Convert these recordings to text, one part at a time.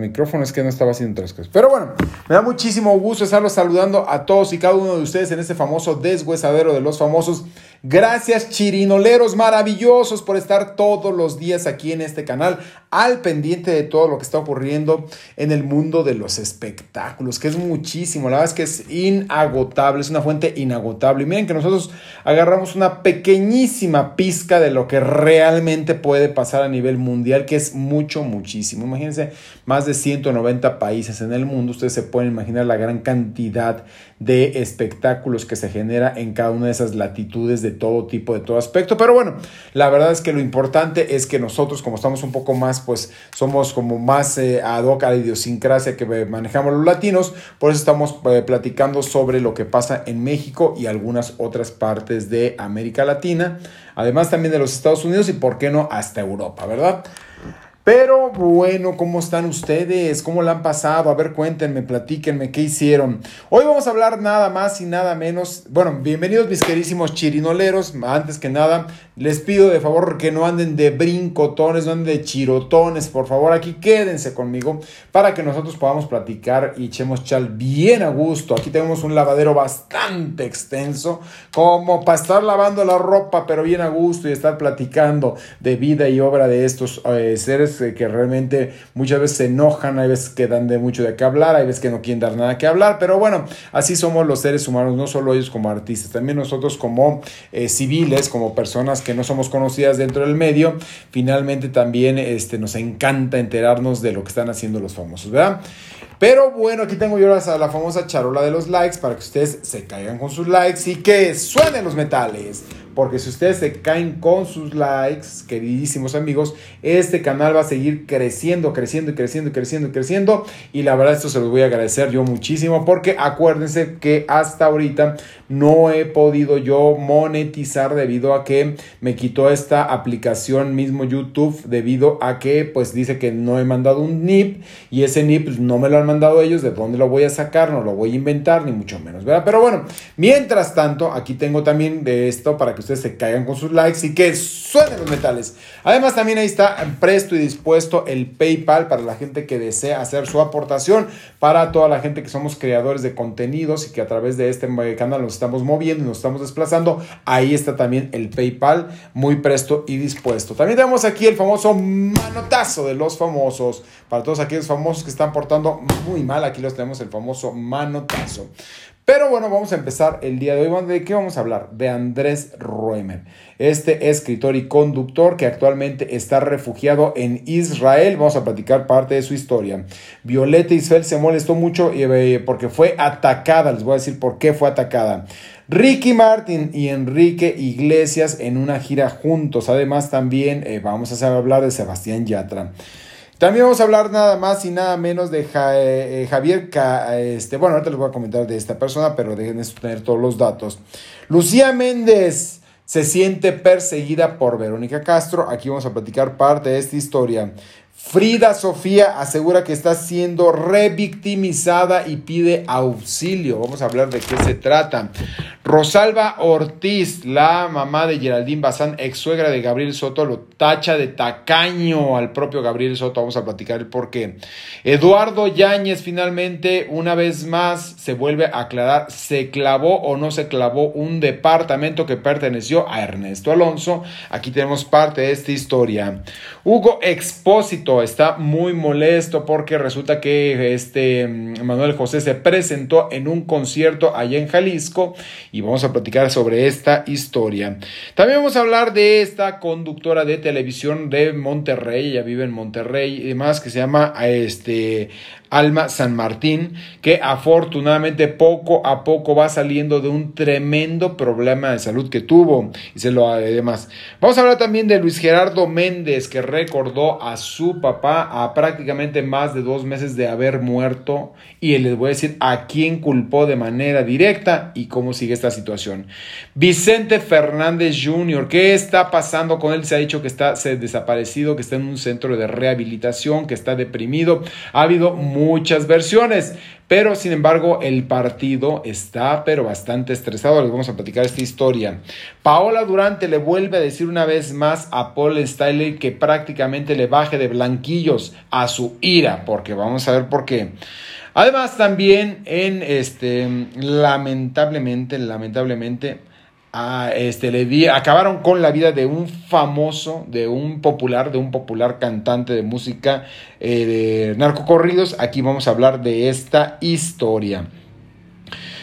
micrófono es que no estaba haciendo otras cosas. Pero bueno, me da muchísimo gusto estarlos saludando a todos y cada uno de ustedes en este famoso deshuesadero de los famosos. Gracias chirinoleros maravillosos por estar todos los días aquí en este canal al pendiente de todo lo que está ocurriendo en el mundo de los espectáculos, que es muchísimo, la verdad es que es inagotable, es una fuente inagotable. Y miren que nosotros agarramos una pequeñísima pizca de lo que realmente puede pasar a nivel mundial, que es mucho, muchísimo. Imagínense, más de 190 países en el mundo, ustedes se pueden imaginar la gran cantidad de espectáculos que se genera en cada una de esas latitudes de todo tipo, de todo aspecto. Pero bueno, la verdad es que lo importante es que nosotros, como estamos un poco más, pues somos como más eh, ad hoc a la idiosincrasia que manejamos los latinos, por eso estamos eh, platicando sobre lo que pasa en México y algunas otras partes de América Latina, además también de los Estados Unidos y, por qué no, hasta Europa, ¿verdad? Pero bueno, ¿cómo están ustedes? ¿Cómo la han pasado? A ver, cuéntenme, platíquenme, ¿qué hicieron? Hoy vamos a hablar nada más y nada menos. Bueno, bienvenidos mis querísimos chirinoleros. Antes que nada, les pido de favor que no anden de brincotones, no anden de chirotones. Por favor, aquí quédense conmigo para que nosotros podamos platicar y echemos chal bien a gusto. Aquí tenemos un lavadero bastante extenso, como para estar lavando la ropa, pero bien a gusto y estar platicando de vida y obra de estos eh, seres que realmente muchas veces se enojan, hay veces que dan de mucho de qué hablar, hay veces que no quieren dar nada que hablar, pero bueno, así somos los seres humanos, no solo ellos como artistas, también nosotros como eh, civiles, como personas que no somos conocidas dentro del medio, finalmente también este, nos encanta enterarnos de lo que están haciendo los famosos, ¿verdad? Pero bueno, aquí tengo yo la, la famosa charola de los likes para que ustedes se caigan con sus likes y que suenen los metales. Porque si ustedes se caen con sus likes, queridísimos amigos, este canal va a seguir creciendo, creciendo y creciendo y creciendo y creciendo. Y la verdad, esto se los voy a agradecer yo muchísimo. Porque acuérdense que hasta ahorita no he podido yo monetizar debido a que me quitó esta aplicación mismo YouTube debido a que pues dice que no he mandado un NIP y ese NIP pues, no me lo han mandado ellos, de dónde lo voy a sacar, no lo voy a inventar ni mucho menos, ¿verdad? Pero bueno, mientras tanto, aquí tengo también de esto para que ustedes se caigan con sus likes y que suenen los metales. Además, también ahí está presto y dispuesto el PayPal para la gente que desea hacer su aportación, para toda la gente que somos creadores de contenidos y que a través de este canal nos estamos moviendo y nos estamos desplazando. Ahí está también el PayPal muy presto y dispuesto. También tenemos aquí el famoso manotazo de los famosos. Para todos aquellos famosos que están portando muy mal, aquí los tenemos el famoso manotazo. Pero bueno, vamos a empezar el día de hoy. ¿De qué vamos a hablar? De Andrés Roemer, este escritor y conductor que actualmente está refugiado en Israel. Vamos a platicar parte de su historia. Violeta Isfel se molestó mucho eh, porque fue atacada. Les voy a decir por qué fue atacada. Ricky Martin y Enrique Iglesias en una gira juntos. Además, también eh, vamos a hablar de Sebastián Yatra. También vamos a hablar nada más y nada menos de eh, Javier, este, bueno, ahorita les voy a comentar de esta persona, pero déjenme tener todos los datos. Lucía Méndez se siente perseguida por Verónica Castro. Aquí vamos a platicar parte de esta historia. Frida Sofía asegura que está siendo revictimizada y pide auxilio. Vamos a hablar de qué se trata. Rosalba Ortiz, la mamá de Geraldine Bazán, ex suegra de Gabriel Soto, lo tacha de tacaño al propio Gabriel Soto. Vamos a platicar el por qué. Eduardo Yáñez finalmente, una vez más, se vuelve a aclarar, se clavó o no se clavó un departamento que perteneció a Ernesto Alonso. Aquí tenemos parte de esta historia. Hugo Expósito está muy molesto porque resulta que este mm, Manuel José se presentó en un concierto allá en Jalisco y vamos a platicar sobre esta historia. También vamos a hablar de esta conductora de televisión de Monterrey, ella vive en Monterrey y demás, que se llama este Alma San Martín, que afortunadamente poco a poco va saliendo de un tremendo problema de salud que tuvo. Y se lo además. Vamos a hablar también de Luis Gerardo Méndez, que recordó a su papá a prácticamente más de dos meses de haber muerto. Y les voy a decir a quién culpó de manera directa y cómo sigue esta situación. Vicente Fernández Jr., ¿qué está pasando con él? Se ha dicho que está desaparecido, que está en un centro de rehabilitación, que está deprimido. Ha habido muchas versiones. Pero sin embargo, el partido está pero bastante estresado. Les vamos a platicar esta historia. Paola Durante le vuelve a decir una vez más a Paul Staley que prácticamente le baje de blanquillos a su ira, porque vamos a ver por qué. Además, también en este, lamentablemente, lamentablemente, a este, le di, acabaron con la vida de un famoso, de un popular, de un popular cantante de música eh, de narcocorridos. Aquí vamos a hablar de esta historia.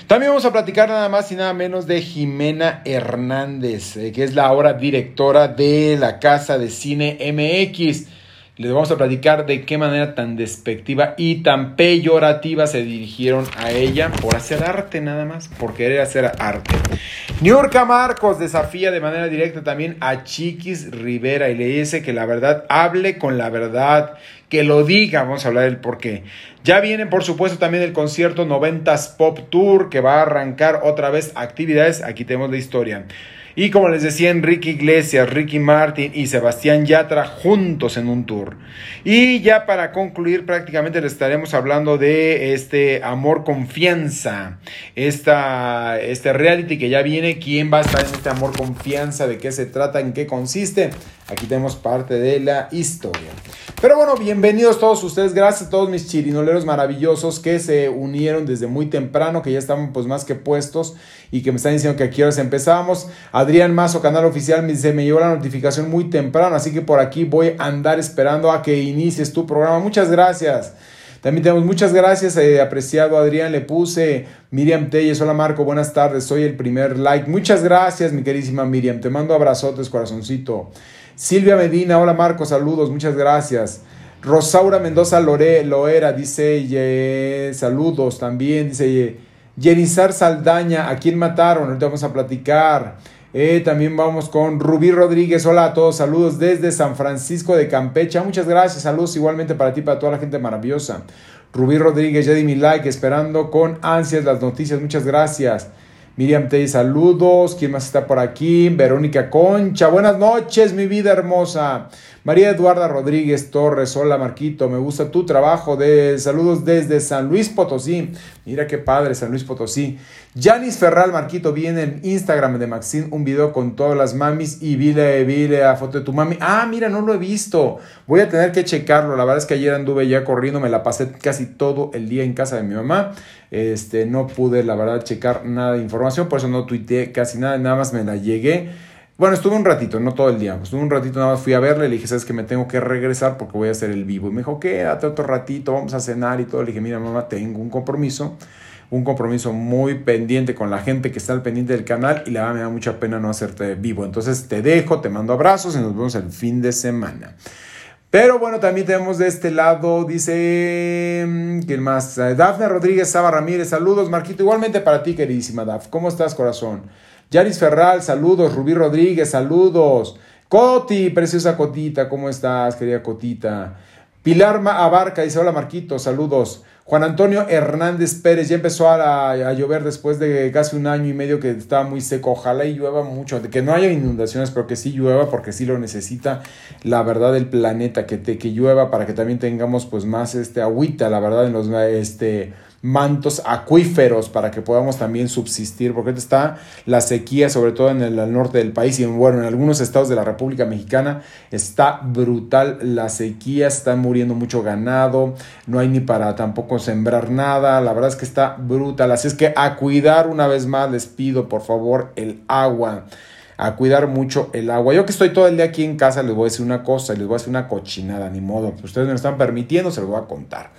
También vamos a platicar nada más y nada menos de Jimena Hernández, eh, que es la ahora directora de la Casa de Cine MX les vamos a platicar de qué manera tan despectiva y tan peyorativa se dirigieron a ella por hacer arte nada más, por querer hacer arte. Niurka Marcos desafía de manera directa también a Chiquis Rivera y le dice que la verdad hable con la verdad, que lo diga, vamos a hablar del por qué. Ya viene por supuesto también el concierto 90s Pop Tour que va a arrancar otra vez actividades, aquí tenemos la historia. Y como les decía, Enrique Iglesias, Ricky Martin y Sebastián Yatra juntos en un tour. Y ya para concluir, prácticamente les estaremos hablando de este Amor Confianza, esta, este reality que ya viene. ¿Quién va a estar en este Amor Confianza? ¿De qué se trata? ¿En qué consiste? Aquí tenemos parte de la historia. Pero bueno, bienvenidos todos ustedes, gracias a todos mis chirinoleros maravillosos que se unieron desde muy temprano, que ya estaban pues más que puestos y que me están diciendo que aquí horas empezamos. Adrián Mazo, canal oficial, me dice, me llegó la notificación muy temprano, así que por aquí voy a andar esperando a que inicies tu programa. Muchas gracias. También tenemos muchas gracias, eh, apreciado Adrián, le puse Miriam Telles, hola Marco, buenas tardes, soy el primer like. Muchas gracias, mi queridísima Miriam, te mando abrazotes, corazoncito. Silvia Medina, hola Marco, saludos, muchas gracias. Rosaura Mendoza Lore, Loera dice saludos también, dice Yenizar Saldaña, ¿a quién mataron? Ahorita vamos a platicar. Eh, también vamos con Rubí Rodríguez, hola a todos, saludos desde San Francisco de Campecha, muchas gracias, saludos igualmente para ti, para toda la gente maravillosa. Rubí Rodríguez, ya di mi like, esperando con ansias las noticias, muchas gracias. Miriam te saludos. ¿Quién más está por aquí? Verónica Concha. Buenas noches, mi vida hermosa. María Eduarda Rodríguez Torres. Hola, Marquito. Me gusta tu trabajo. De saludos desde San Luis Potosí. Mira qué padre, San Luis Potosí. Janis Ferral, Marquito, viene en Instagram de Maxine un video con todas las mamis y vile, vile a foto de tu mami. Ah, mira, no lo he visto. Voy a tener que checarlo. La verdad es que ayer anduve ya corriendo, me la pasé casi todo el día en casa de mi mamá. Este, no pude, la verdad, checar nada de información, por eso no tuiteé casi nada, nada más me la llegué. Bueno, estuve un ratito, no todo el día. Estuve un ratito, nada más fui a verle. Le dije, sabes que me tengo que regresar porque voy a hacer el vivo. Y me dijo, quédate otro ratito, vamos a cenar y todo. Le dije, mira, mamá, tengo un compromiso. Un compromiso muy pendiente con la gente que está al pendiente del canal. Y la verdad me da mucha pena no hacerte vivo. Entonces te dejo, te mando abrazos y nos vemos el fin de semana. Pero bueno, también tenemos de este lado, dice, mm, ¿quién más? Eh, Dafne Rodríguez Saba Ramírez, saludos, Marquito, igualmente para ti, queridísima Daf. ¿Cómo estás, corazón? Yaris Ferral, saludos, Rubí Rodríguez, saludos. Coti, preciosa Cotita, ¿cómo estás, querida Cotita? Pilar Abarca dice, hola Marquito, saludos. Juan Antonio Hernández Pérez, ya empezó a, llover después de casi un año y medio que estaba muy seco. Ojalá y llueva mucho, que no haya inundaciones, pero que sí llueva porque sí lo necesita la verdad del planeta, que, te, que llueva para que también tengamos pues más este agüita, la verdad, en los este mantos acuíferos para que podamos también subsistir, porque está la sequía, sobre todo en el, norte del país y en, bueno, en algunos estados de la República Mexicana está brutal la sequía, está muriendo mucho ganado, no hay ni para tampoco sembrar nada, la verdad es que está brutal, así es que a cuidar una vez más les pido por favor el agua a cuidar mucho el agua. Yo que estoy todo el día aquí en casa les voy a decir una cosa les voy a decir una cochinada, ni modo. Ustedes me están permitiendo, se los voy a contar.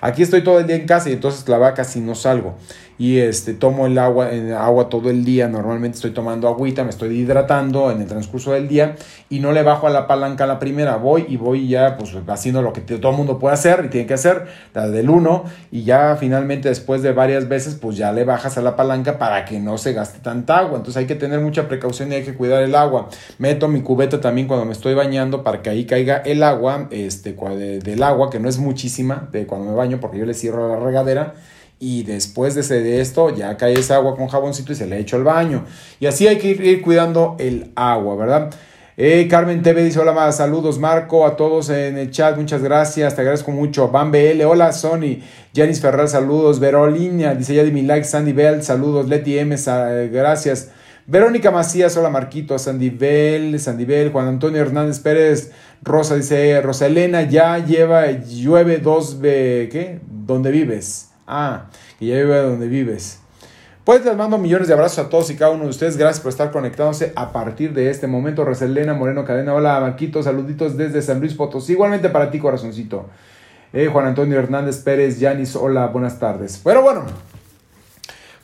Aquí estoy todo el día en casa y entonces la vaca si no salgo y este, tomo el agua, en agua todo el día, normalmente estoy tomando agüita, me estoy hidratando en el transcurso del día y no le bajo a la palanca la primera, voy y voy ya pues haciendo lo que todo el mundo puede hacer y tiene que hacer, la del 1 y ya finalmente después de varias veces pues ya le bajas a la palanca para que no se gaste tanta agua, entonces hay que tener mucha precaución y hay que cuidar el agua, meto mi cubeta también cuando me estoy bañando para que ahí caiga el agua, este, del agua que no es muchísima de cuando me baño porque yo le cierro la regadera y después de, de esto ya cae esa agua con jaboncito y se le ha hecho el baño. Y así hay que ir, cuidando el agua, ¿verdad? Eh, Carmen TV dice, hola más, saludos Marco, a todos en el chat, muchas gracias, te agradezco mucho. Van BL, hola Sony, Janis Ferral, saludos. Verolina, dice ya de mi like, Sandy Bell, saludos. Leti M, gracias. Verónica Macías, hola Marquito, Sandy Bell, Sandy Bell, Juan Antonio Hernández Pérez, Rosa dice, Rosa Elena, ya lleva, llueve dos, ¿qué? ¿Dónde vives? Ah, que ya llueve donde vives. Pues les mando millones de abrazos a todos y cada uno de ustedes. Gracias por estar conectándose a partir de este momento. Roselena Moreno Cadena. Hola, Marquito. Saluditos desde San Luis Potosí. Igualmente para ti, corazoncito. Eh, Juan Antonio Hernández Pérez, Yanis. Hola, buenas tardes. Pero bueno,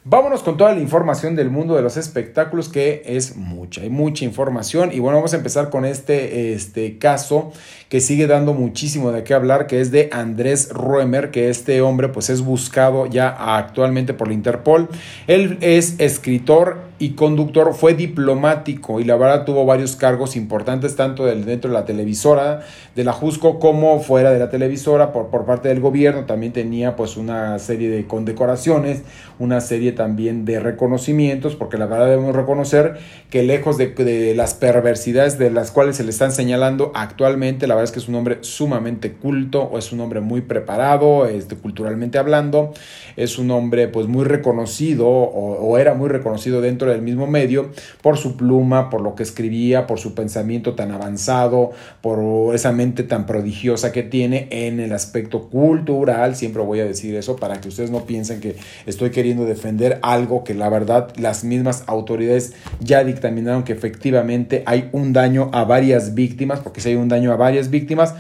Vámonos con toda la información del mundo de los espectáculos, que es mucha, hay mucha información. Y bueno, vamos a empezar con este, este caso que sigue dando muchísimo de qué hablar, que es de Andrés Roemer, que este hombre pues es buscado ya actualmente por la Interpol. Él es escritor y conductor, fue diplomático y la verdad tuvo varios cargos importantes, tanto dentro de la televisora de la Jusco como fuera de la televisora por, por parte del gobierno. También tenía pues una serie de condecoraciones, una serie también de reconocimientos, porque la verdad debemos reconocer que lejos de, las perversidades de las cuales se le están señalando actualmente, la verdad es que es un hombre sumamente culto, o es un hombre muy preparado, este, culturalmente hablando, es un hombre pues muy reconocido, o, o era muy reconocido dentro del mismo medio, por su pluma, por lo que escribía, por su pensamiento tan avanzado, por esa mente tan prodigiosa que tiene en el aspecto cultural, siempre voy a decir eso para que ustedes no piensen que estoy queriendo defender algo que la verdad las mismas autoridades ya dictaminaron que efectivamente hay un daño a varias víctimas, porque si hay un daño a varias víctimas,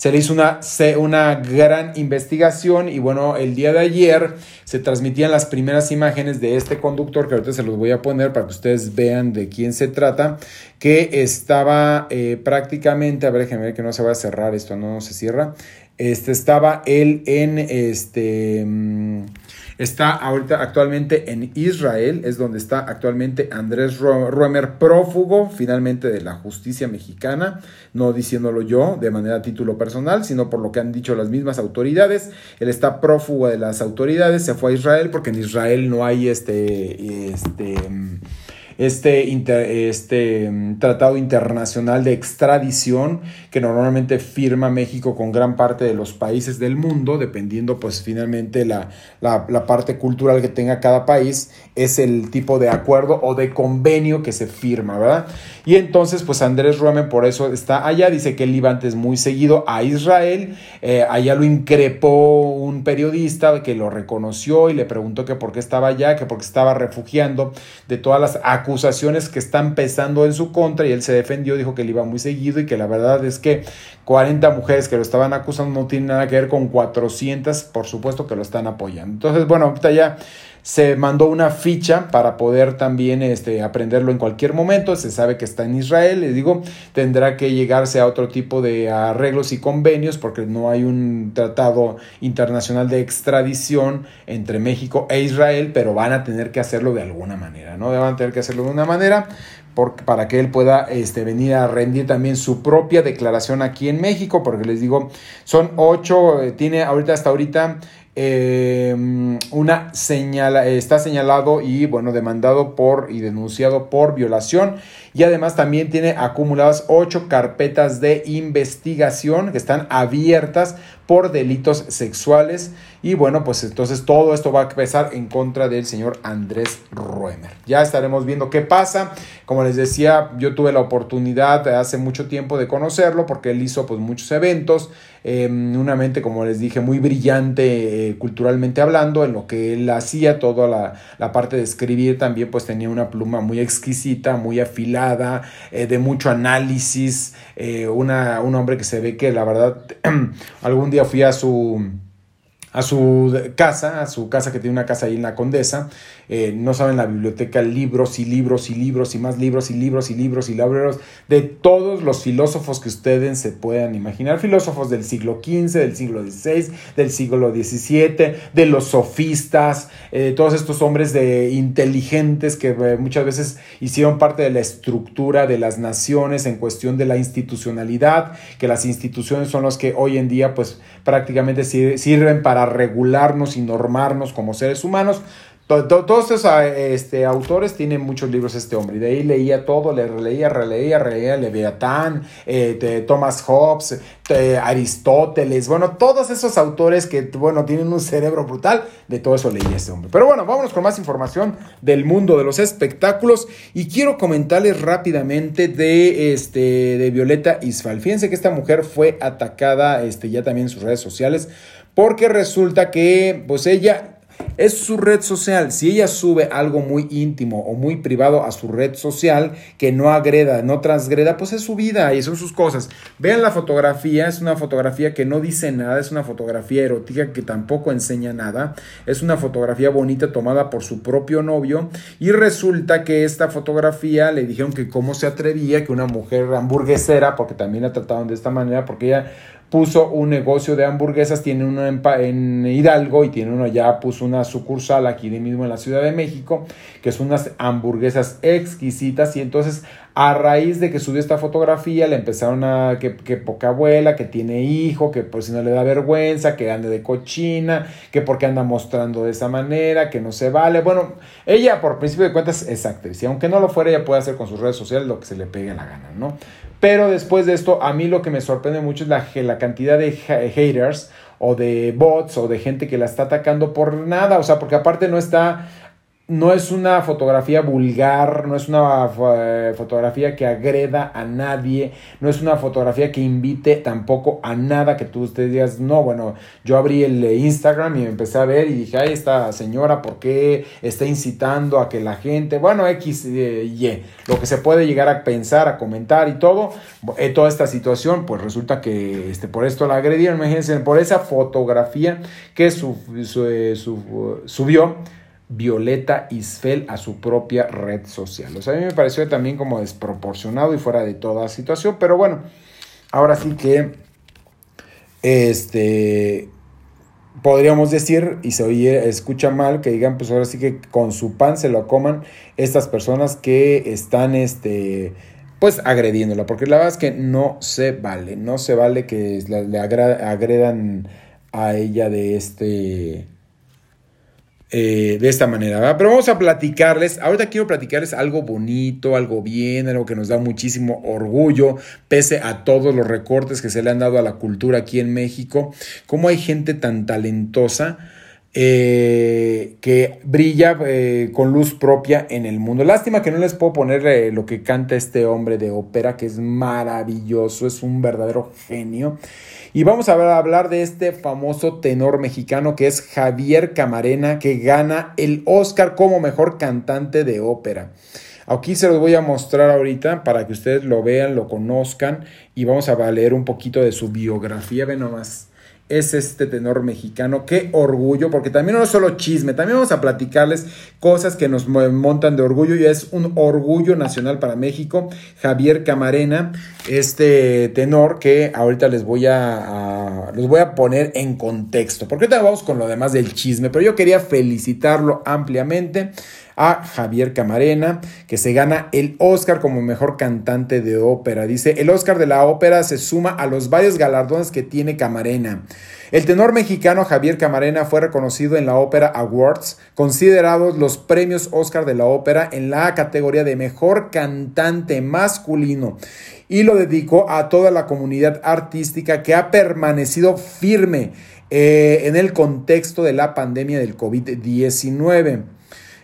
se le hizo una, una gran investigación y bueno, el día de ayer se transmitían las primeras imágenes de este conductor, que ahorita se los voy a poner para que ustedes vean de quién se trata, que estaba eh, prácticamente, a ver, déjenme ver que no se va a cerrar esto, no, se cierra, este, estaba él en este... Mm, Está ahorita actualmente en Israel, es donde está actualmente Andrés Roemer, prófugo finalmente de la justicia mexicana, no diciéndolo yo de manera a título personal, sino por lo que han dicho las mismas autoridades. Él está prófugo de las autoridades, se fue a Israel porque en Israel no hay este, este este, este mm, tratado internacional de extradición que normalmente firma México con gran parte de los países del mundo, dependiendo pues finalmente la, la, parte cultural que tenga cada país, es el tipo de acuerdo o de convenio que se firma, ¿verdad? Y entonces pues Andrés Romen por eso está allá, dice que él iba antes muy seguido a Israel, eh, allá lo increpó un periodista que lo reconoció y le preguntó que por qué estaba allá, que porque estaba refugiando de todas las acusaciones que están pesando en su contra y él se defendió, dijo que él iba muy seguido y que la verdad es que 40 mujeres que lo estaban acusando no tienen nada que ver con 400, por supuesto que lo están apoyando. Entonces, bueno, ahorita ya se mandó una ficha para poder también este, aprenderlo en cualquier momento. Se sabe que está en Israel. Les digo, tendrá que llegarse a otro tipo de arreglos y convenios porque no hay un tratado internacional de extradición entre México e Israel, pero van a tener que hacerlo de alguna manera, ¿no? Van a tener que hacerlo de una manera para que él pueda este, venir a rendir también su propia declaración aquí en México, porque les digo, son ocho, eh, tiene ahorita hasta ahorita eh, una señala, está señalado y bueno, demandado por y denunciado por violación. Y además también tiene acumuladas ocho carpetas de investigación que están abiertas por delitos sexuales y bueno, pues entonces todo esto va a pesar en contra del señor Andrés Roemer. Ya estaremos viendo qué pasa. Como les decía, yo tuve la oportunidad hace mucho tiempo de conocerlo porque él hizo pues muchos eventos, eh, una mente como les dije muy brillante eh, culturalmente hablando, en lo que él hacía, toda la, la, parte de escribir también pues tenía una pluma muy exquisita, muy afilada, eh, de mucho análisis, eh, una, un hombre que se ve que la verdad algún día fui a su a su casa, a su casa que tiene una casa ahí en la Condesa, eh, no saben la biblioteca, libros y libros y libros y más libros y libros y libros y libros de todos los filósofos que ustedes se puedan imaginar, filósofos del siglo XV, del siglo XVI, del siglo XVII, de los sofistas, eh, todos estos hombres de inteligentes que eh, muchas veces hicieron parte de la estructura de las naciones en cuestión de la institucionalidad, que las instituciones son los que hoy en día pues prácticamente sirven para regularnos y normarnos como seres humanos. Todos estos ah, este, autores tienen muchos libros este hombre. Y de ahí leía todo, le releía, releía, releía Leviatán, eh, Thomas Hobbes, Aristóteles. Bueno, todos esos autores que, bueno, tienen un cerebro brutal, de todo eso leía este hombre. Pero bueno, vámonos con más información del mundo de los espectáculos. Y quiero comentarles rápidamente de, este, de Violeta Isfal. Fíjense que esta mujer fue atacada este, ya también en sus redes sociales porque resulta que, pues ella es su red social. Si ella sube algo muy íntimo o muy privado a su red social que no agreda, no transgreda, pues es su vida y son sus cosas. Vean la fotografía, es una fotografía que no dice nada, es una fotografía erótica que tampoco enseña nada, es una fotografía bonita tomada por su propio novio y resulta que esta fotografía le dijeron que cómo se atrevía que una mujer hamburguesera, porque también la trataron de esta manera, porque ella puso un negocio de hamburguesas, tiene uno en, Hidalgo y tiene uno ya, puso una sucursal aquí mismo en la Ciudad de México, que son unas hamburguesas exquisitas y entonces a raíz de que subió esta fotografía le empezaron a que, que poca abuela, que tiene hijo, que por si no le da vergüenza, que ande de cochina, que porque anda mostrando de esa manera, que no se vale. Bueno, ella por principio de cuentas es actriz y aunque no lo fuera, ella puede hacer con sus redes sociales lo que se le pegue la gana, ¿no? Pero después de esto, a mí lo que me sorprende mucho es la, la cantidad de haters o de bots o de gente que la está atacando por nada, o sea, porque aparte no está no es una fotografía vulgar, no es una eh, fotografía que agreda a nadie, no es una fotografía que invite tampoco a nada que tú ustedes digas, no, bueno, yo abrí el Instagram y empecé a ver y dije, ay, esta señora, ¿por qué está incitando a que la gente, bueno, X, eh, Y, lo que se puede llegar a pensar, a comentar y todo, eh, toda esta situación, pues resulta que este, por esto la agredieron, imagínense, por esa fotografía que su, subió Violeta Isfel a su propia red social. O sea, a mí me pareció también como desproporcionado y fuera de toda situación, pero bueno, ahora sí que este podríamos decir, y se oye, escucha mal, que digan, pues ahora sí que con su pan se lo coman estas personas que están, este, pues agrediéndola, porque la verdad es que no se vale, no se vale que le agredan a ella de este, eh, de esta manera. Pero vamos a platicarles, ahorita quiero platicarles algo bonito, algo bien, algo que nos da muchísimo orgullo, pese a todos los recortes que se le han dado a la cultura aquí en México, cómo hay gente tan talentosa. Eh, que brilla eh, con luz propia en el mundo. Lástima que no les puedo poner lo que canta este hombre de ópera, que es maravilloso, es un verdadero genio. Y vamos a hablar de este famoso tenor mexicano que es Javier Camarena, que gana el Oscar como mejor cantante de ópera. Aquí se los voy a mostrar ahorita para que ustedes lo vean, lo conozcan y vamos a leer un poquito de su biografía. Ven nomás es este tenor mexicano. Qué orgullo, porque también no es solo chisme, también vamos a platicarles cosas que nos montan de orgullo y es un orgullo nacional para México. Javier Camarena, este tenor que ahorita les voy a, los voy a poner en contexto, porque ahorita vamos con lo demás del chisme, pero yo quería felicitarlo ampliamente a Javier Camarena, que se gana el Oscar como mejor cantante de ópera. Dice, el Oscar de la ópera se suma a los varios galardones que tiene Camarena. El tenor mexicano Javier Camarena fue reconocido en la Ópera Awards, considerados los premios Oscar de la ópera en la categoría de mejor cantante masculino, y lo dedicó a toda la comunidad artística que ha permanecido firme eh, en el contexto de la pandemia del COVID-19.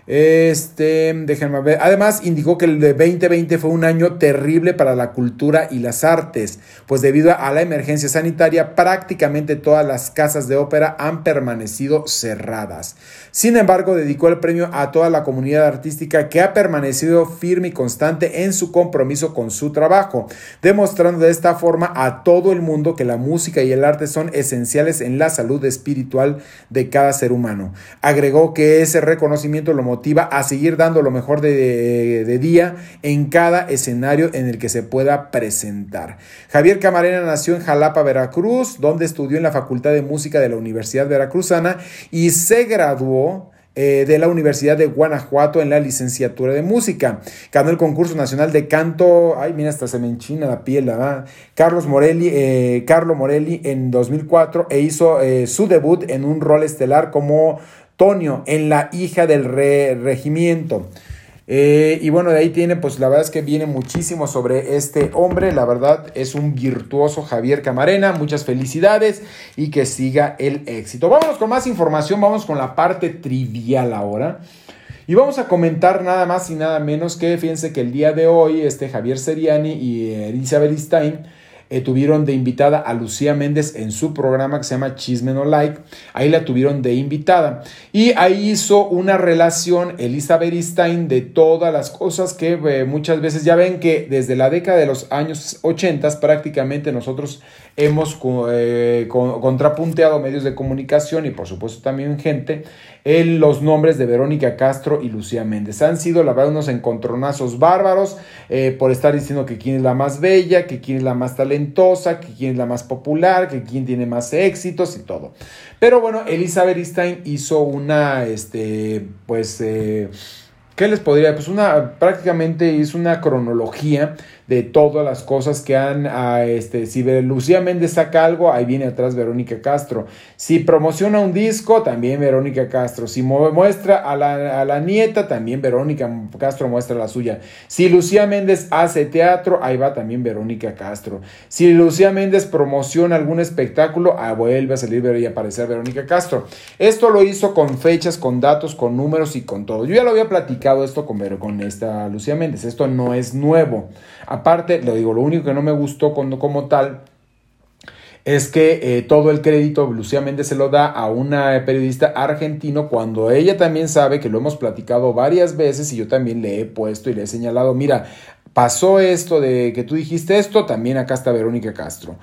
Este, déjenme ver. Además, indicó que el de 2020 fue un año terrible para la cultura y las artes, pues debido a la emergencia sanitaria, prácticamente todas las casas de ópera han permanecido cerradas. Sin embargo, dedicó el premio a toda la comunidad artística que ha permanecido firme y constante en su compromiso con su trabajo, demostrando de esta forma a todo el mundo que la música y el arte son esenciales en la salud espiritual de cada ser humano. Agregó que ese reconocimiento lo a seguir dando lo mejor de, día en cada escenario en el que se pueda presentar. Javier Camarena nació en Jalapa, Veracruz, donde estudió en la Facultad de Música de la Universidad Veracruzana y se graduó eh, de la Universidad de Guanajuato en la licenciatura de música. Ganó el concurso nacional de canto, ay mira, hasta se me enchina la piel, ¿verdad? Carlos Morelli, eh, Morelli en 2004 e hizo eh, su debut en un rol estelar como Tonio en La hija del regimiento. Eh, y bueno, de ahí tiene, pues la verdad es que viene muchísimo sobre este hombre. La verdad es un virtuoso Javier Camarena. Muchas felicidades y que siga el éxito. Vámonos con más información, vamos con la parte trivial ahora. Y vamos a comentar nada más y nada menos que, fíjense que el día de hoy, este Javier Seriani y Elizabeth Stein eh, tuvieron de invitada a Lucía Méndez en su programa que se llama Chisme No Like. Ahí la tuvieron de invitada. Y ahí hizo una relación Elizabeth Stein de todas las cosas que eh, muchas veces ya ven que desde la década de los años 80 prácticamente nosotros hemos eh, contrapunteado medios de comunicación y por supuesto también gente en los nombres de Verónica Castro y Lucía Méndez. Han sido, la verdad, unos encontronazos bárbaros eh, por estar diciendo que quién es la más bella, que quién es la más talentosa, que quién es la más popular, que quién tiene más éxitos y todo. Pero bueno, Elizabeth Stein hizo una, este, pues, eh, ¿qué les podría? Pues una, prácticamente hizo una cronología de todas las cosas que han, a este, si Lucía Méndez saca algo, ahí viene atrás Verónica Castro. Si promociona un disco, también Verónica Castro. Si muestra a la, a la nieta, también Verónica Castro muestra la suya. Si Lucía Méndez hace teatro, ahí va también Verónica Castro. Si Lucía Méndez promociona algún espectáculo, ahí vuelve a salir y aparecer Verónica Castro. Esto lo hizo con fechas, con datos, con números y con todo. Yo ya lo había platicado esto con, con esta Lucía Méndez. Esto no es nuevo. Aparte, lo digo, lo único que no me gustó cuando, como tal es que eh, todo el crédito Lucía Méndez se lo da a una periodista argentino cuando ella también sabe que lo hemos platicado varias veces y yo también le he puesto y le he señalado, mira, pasó esto de que tú dijiste esto, también acá está Verónica Castro.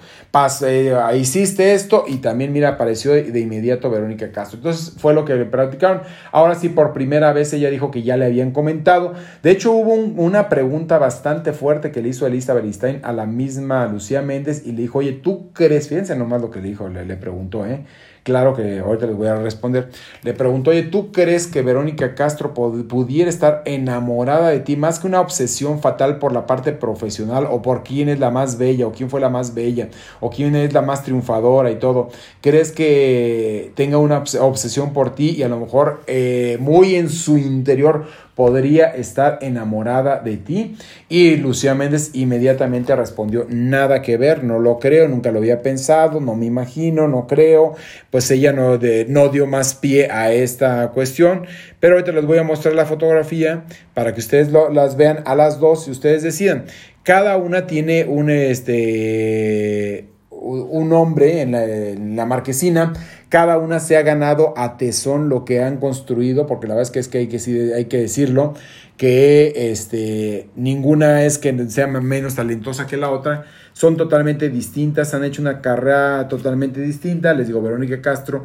Eh, hiciste esto y también, mira, apareció de, inmediato Verónica Castro. Entonces fue lo que le practicaron. Ahora sí, por primera vez ella dijo que ya le habían comentado. De hecho, hubo una pregunta bastante fuerte que le hizo Elisa Beristain a la misma Lucía Méndez y le dijo, oye, ¿tú crees? Fíjense nomás lo que le dijo, le, le preguntó, ¿eh? Claro que ahorita les voy a responder. Le preguntó, oye, ¿tú crees que Verónica Castro pudiera estar enamorada de ti más que una obsesión fatal por la parte profesional o por quién es la más bella o quién fue la más bella o quién es la más triunfadora y todo? ¿Crees que tenga una obsesión por ti y a lo mejor eh, muy en su interior podría estar enamorada de ti. Y Lucía Méndez inmediatamente respondió, nada que ver, no lo creo, nunca lo había pensado, no me imagino, no creo. Pues ella no, no dio más pie a esta cuestión. Pero ahorita les voy a mostrar la fotografía para que ustedes las vean a las dos y ustedes decidan. Cada una tiene un, este, un hombre en la, marquesina, cada una se ha ganado a tesón lo que han construido, porque la verdad es que, es que, hay, que hay que decirlo, que este, ninguna es que sea menos talentosa que la otra, son totalmente distintas, han hecho una carrera totalmente distinta, les digo, Verónica Castro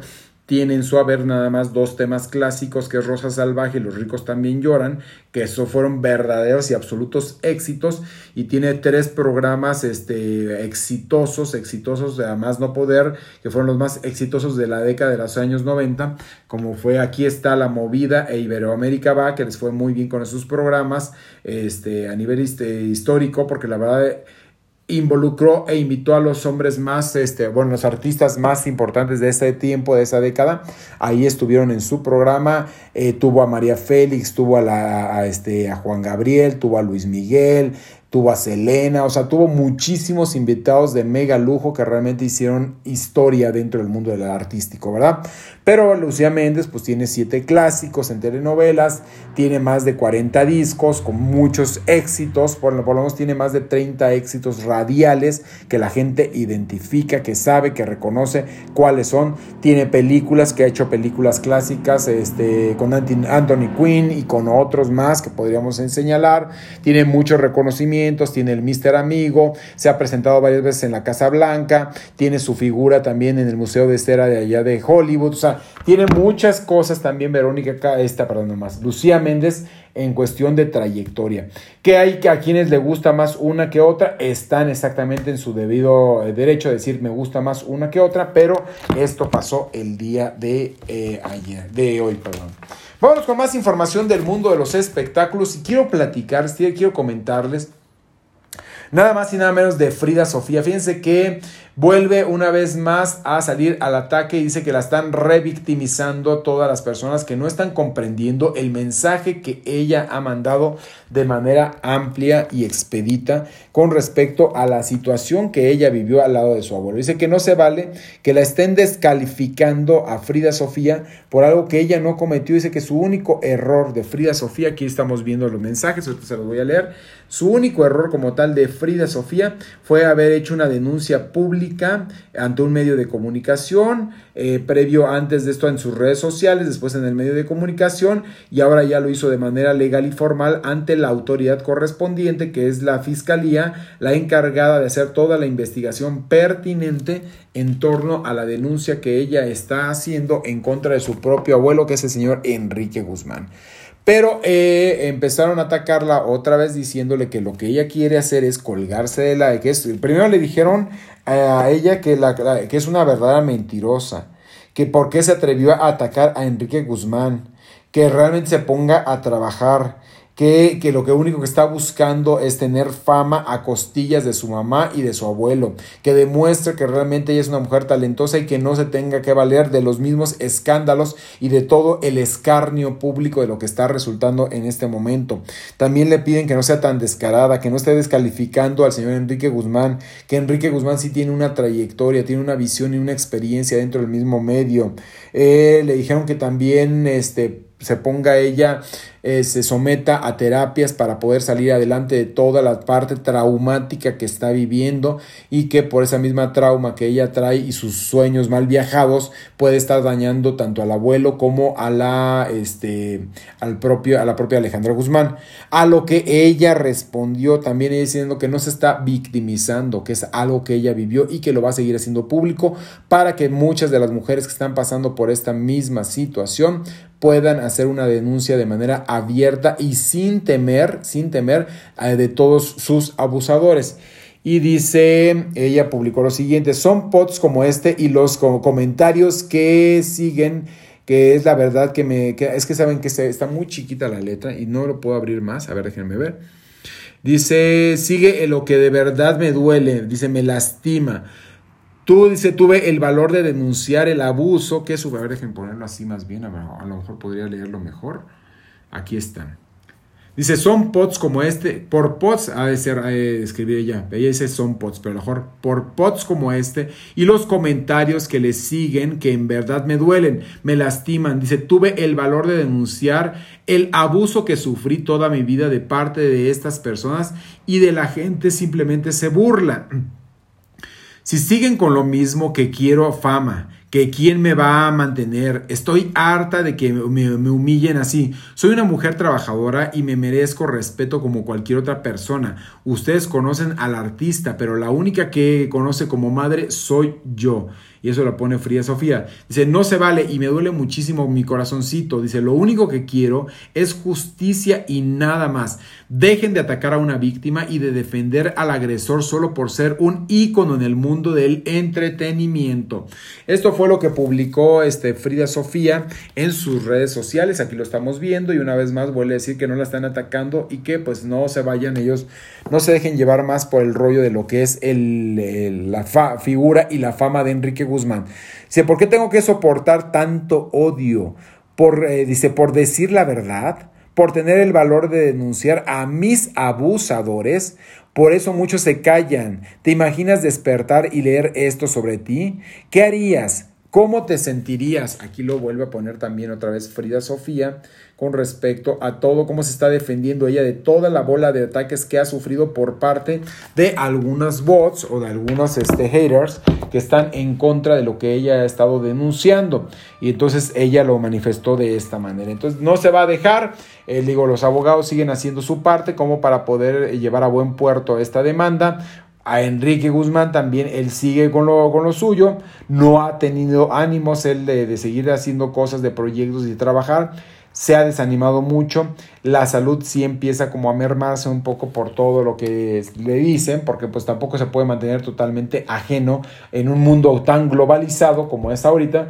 tiene en su haber nada más dos temas clásicos que es Rosa Salvaje y Los ricos también lloran, que eso fueron verdaderos y absolutos éxitos y tiene tres programas este, exitosos, exitosos de más no poder, que fueron los más exitosos de la década de los años 90, como fue Aquí está la movida e Iberoamérica va, que les fue muy bien con esos programas este, a nivel este, histórico, porque la verdad involucró e invitó a los hombres más, este, bueno, los artistas más importantes de ese tiempo, de esa década. Ahí estuvieron en su programa. Eh, tuvo a María Félix, tuvo a, la, este, a Juan Gabriel, tuvo a Luis Miguel, tuvo a Selena, o sea, tuvo muchísimos invitados de mega lujo que realmente hicieron historia dentro del mundo del artístico, ¿verdad? Pero Lucía Méndez pues tiene siete clásicos en telenovelas, tiene más de 40 discos con muchos éxitos, por lo menos tiene más de 30 éxitos radiales que la gente identifica, que sabe, que reconoce cuáles son. Tiene películas, que ha hecho películas clásicas este, con Anthony Quinn y con otros más que podríamos señalar. Tiene muchos reconocimientos, tiene el Mister Amigo, se ha presentado varias veces en la Casa Blanca, tiene su figura también en el Museo de Cera de allá de Hollywood, o sea, tiene muchas cosas también Verónica, esta, perdón, más, Lucía Méndez en cuestión de trayectoria. Que hay que a quienes le gusta más una que otra, están exactamente en su debido eh, derecho a decir me gusta más una que otra, pero esto pasó el día de eh, ayer, de hoy, perdón. Vámonos con más información del mundo de los espectáculos y quiero platicar, quiero comentarles nada más y nada menos de Frida Sofía. Fíjense que vuelve una vez más a salir al ataque y dice que la están revictimizando todas las personas que no están comprendiendo el mensaje que ella ha mandado de manera amplia y expedita con respecto a la situación que ella vivió al lado de su abuelo. Dice que no se vale que la estén descalificando a Frida Sofía por algo que ella no cometió. Dice que su único error de Frida Sofía, aquí estamos viendo los mensajes, se los voy a leer, su único error como tal de Frida Sofía fue haber hecho una denuncia pública ante un medio de comunicación, eh, previo antes de esto en sus redes sociales, después en el medio de comunicación y ahora ya lo hizo de manera legal y formal ante la autoridad correspondiente que es la Fiscalía, la encargada de hacer toda la investigación pertinente en torno a la denuncia que ella está haciendo en contra de su propio abuelo que es el señor Enrique Guzmán. Pero eh, empezaron a atacarla otra vez diciéndole que lo que ella quiere hacer es colgarse de la... Que es, primero le dijeron a ella que, la, que es una verdadera mentirosa, que por qué se atrevió a atacar a Enrique Guzmán, que realmente se ponga a trabajar, que, lo que único que está buscando es tener fama a costillas de su mamá y de su abuelo, que demuestre que realmente ella es una mujer talentosa y que no se tenga que valer de los mismos escándalos y de todo el escarnio público de lo que está resultando en este momento. También le piden que no sea tan descarada, que no esté descalificando al señor Enrique Guzmán, que Enrique Guzmán sí tiene una trayectoria, tiene una visión y una experiencia dentro del mismo medio. Eh, le dijeron que también este, se ponga ella eh, se someta a terapias para poder salir adelante de toda la parte traumática que está viviendo y que por esa misma trauma que ella trae y sus sueños mal viajados puede estar dañando tanto al abuelo como a la este al propio a la propia Alejandra Guzmán. A lo que ella respondió también diciendo que no se está victimizando que es algo que ella vivió y que lo va a seguir haciendo público para que muchas de las mujeres que están pasando por esta misma situación puedan hacer una denuncia de manera abierta y sin temer, sin temer eh, de todos sus abusadores. Y dice, ella publicó lo siguiente, son pods como este y los comentarios que siguen, que es la verdad que me... es que saben que está muy chiquita la letra y no lo puedo abrir más. A ver, déjenme ver. Dice, sigue lo que de verdad me duele, dice, me lastima. Tú, dice, tuve el valor de denunciar el abuso, que su... A ver, déjenme ponerlo así más bien, a, lo mejor podría leerlo mejor. Aquí están. Dice, son pots como este, por pots, ha de ser, escribir ella, ella dice son pots, pero mejor por pots como este y los comentarios que le siguen que en verdad me duelen, me lastiman. Dice, tuve el valor de denunciar el abuso que sufrí toda mi vida de parte de estas personas y de la gente simplemente se burla. Si siguen con lo mismo que quiero fama, que quién me va a mantener, estoy harta de que me, humillen así. Soy una mujer trabajadora y me merezco respeto como cualquier otra persona. Ustedes conocen al artista, pero la única que conoce como madre soy yo. Y eso lo pone Fría Sofía. Dice, no se vale y me duele muchísimo mi corazoncito. Dice, lo único que quiero es justicia y nada más. Dejen de atacar a una víctima y de defender al agresor solo por ser un ícono en el mundo del entretenimiento. Esto fue lo que publicó este Frida Sofía en sus redes sociales. Aquí lo estamos viendo y una vez más vuelve a decir que no la están atacando y que pues no se vayan ellos, no se dejen llevar más por el rollo de lo que es el, la figura y la fama de Enrique Guzmán. Dice, ¿por qué tengo que soportar tanto odio? Por, eh, dice, por decir la verdad, por tener el valor de denunciar a mis abusadores. Por eso muchos se callan. ¿Te imaginas despertar y leer esto sobre ti? ¿Qué harías? ¿Cómo te sentirías? Aquí lo vuelve a poner también otra vez Frida Sofía con respecto a todo, cómo se está defendiendo ella de toda la bola de ataques que ha sufrido por parte de algunos bots o de algunos este, haters que están en contra de lo que ella ha estado denunciando. Y entonces ella lo manifestó de esta manera. Entonces no se va a dejar. Eh, digo, los abogados siguen haciendo su parte como para poder llevar a buen puerto esta demanda a Enrique Guzmán también, él sigue con lo, con lo suyo, no ha tenido ánimos él de, de, seguir haciendo cosas, de proyectos y trabajar se ha desanimado mucho, la salud sí empieza como a mermarse un poco por todo lo que le dicen, porque pues tampoco se puede mantener totalmente ajeno en un mundo tan globalizado como es ahorita,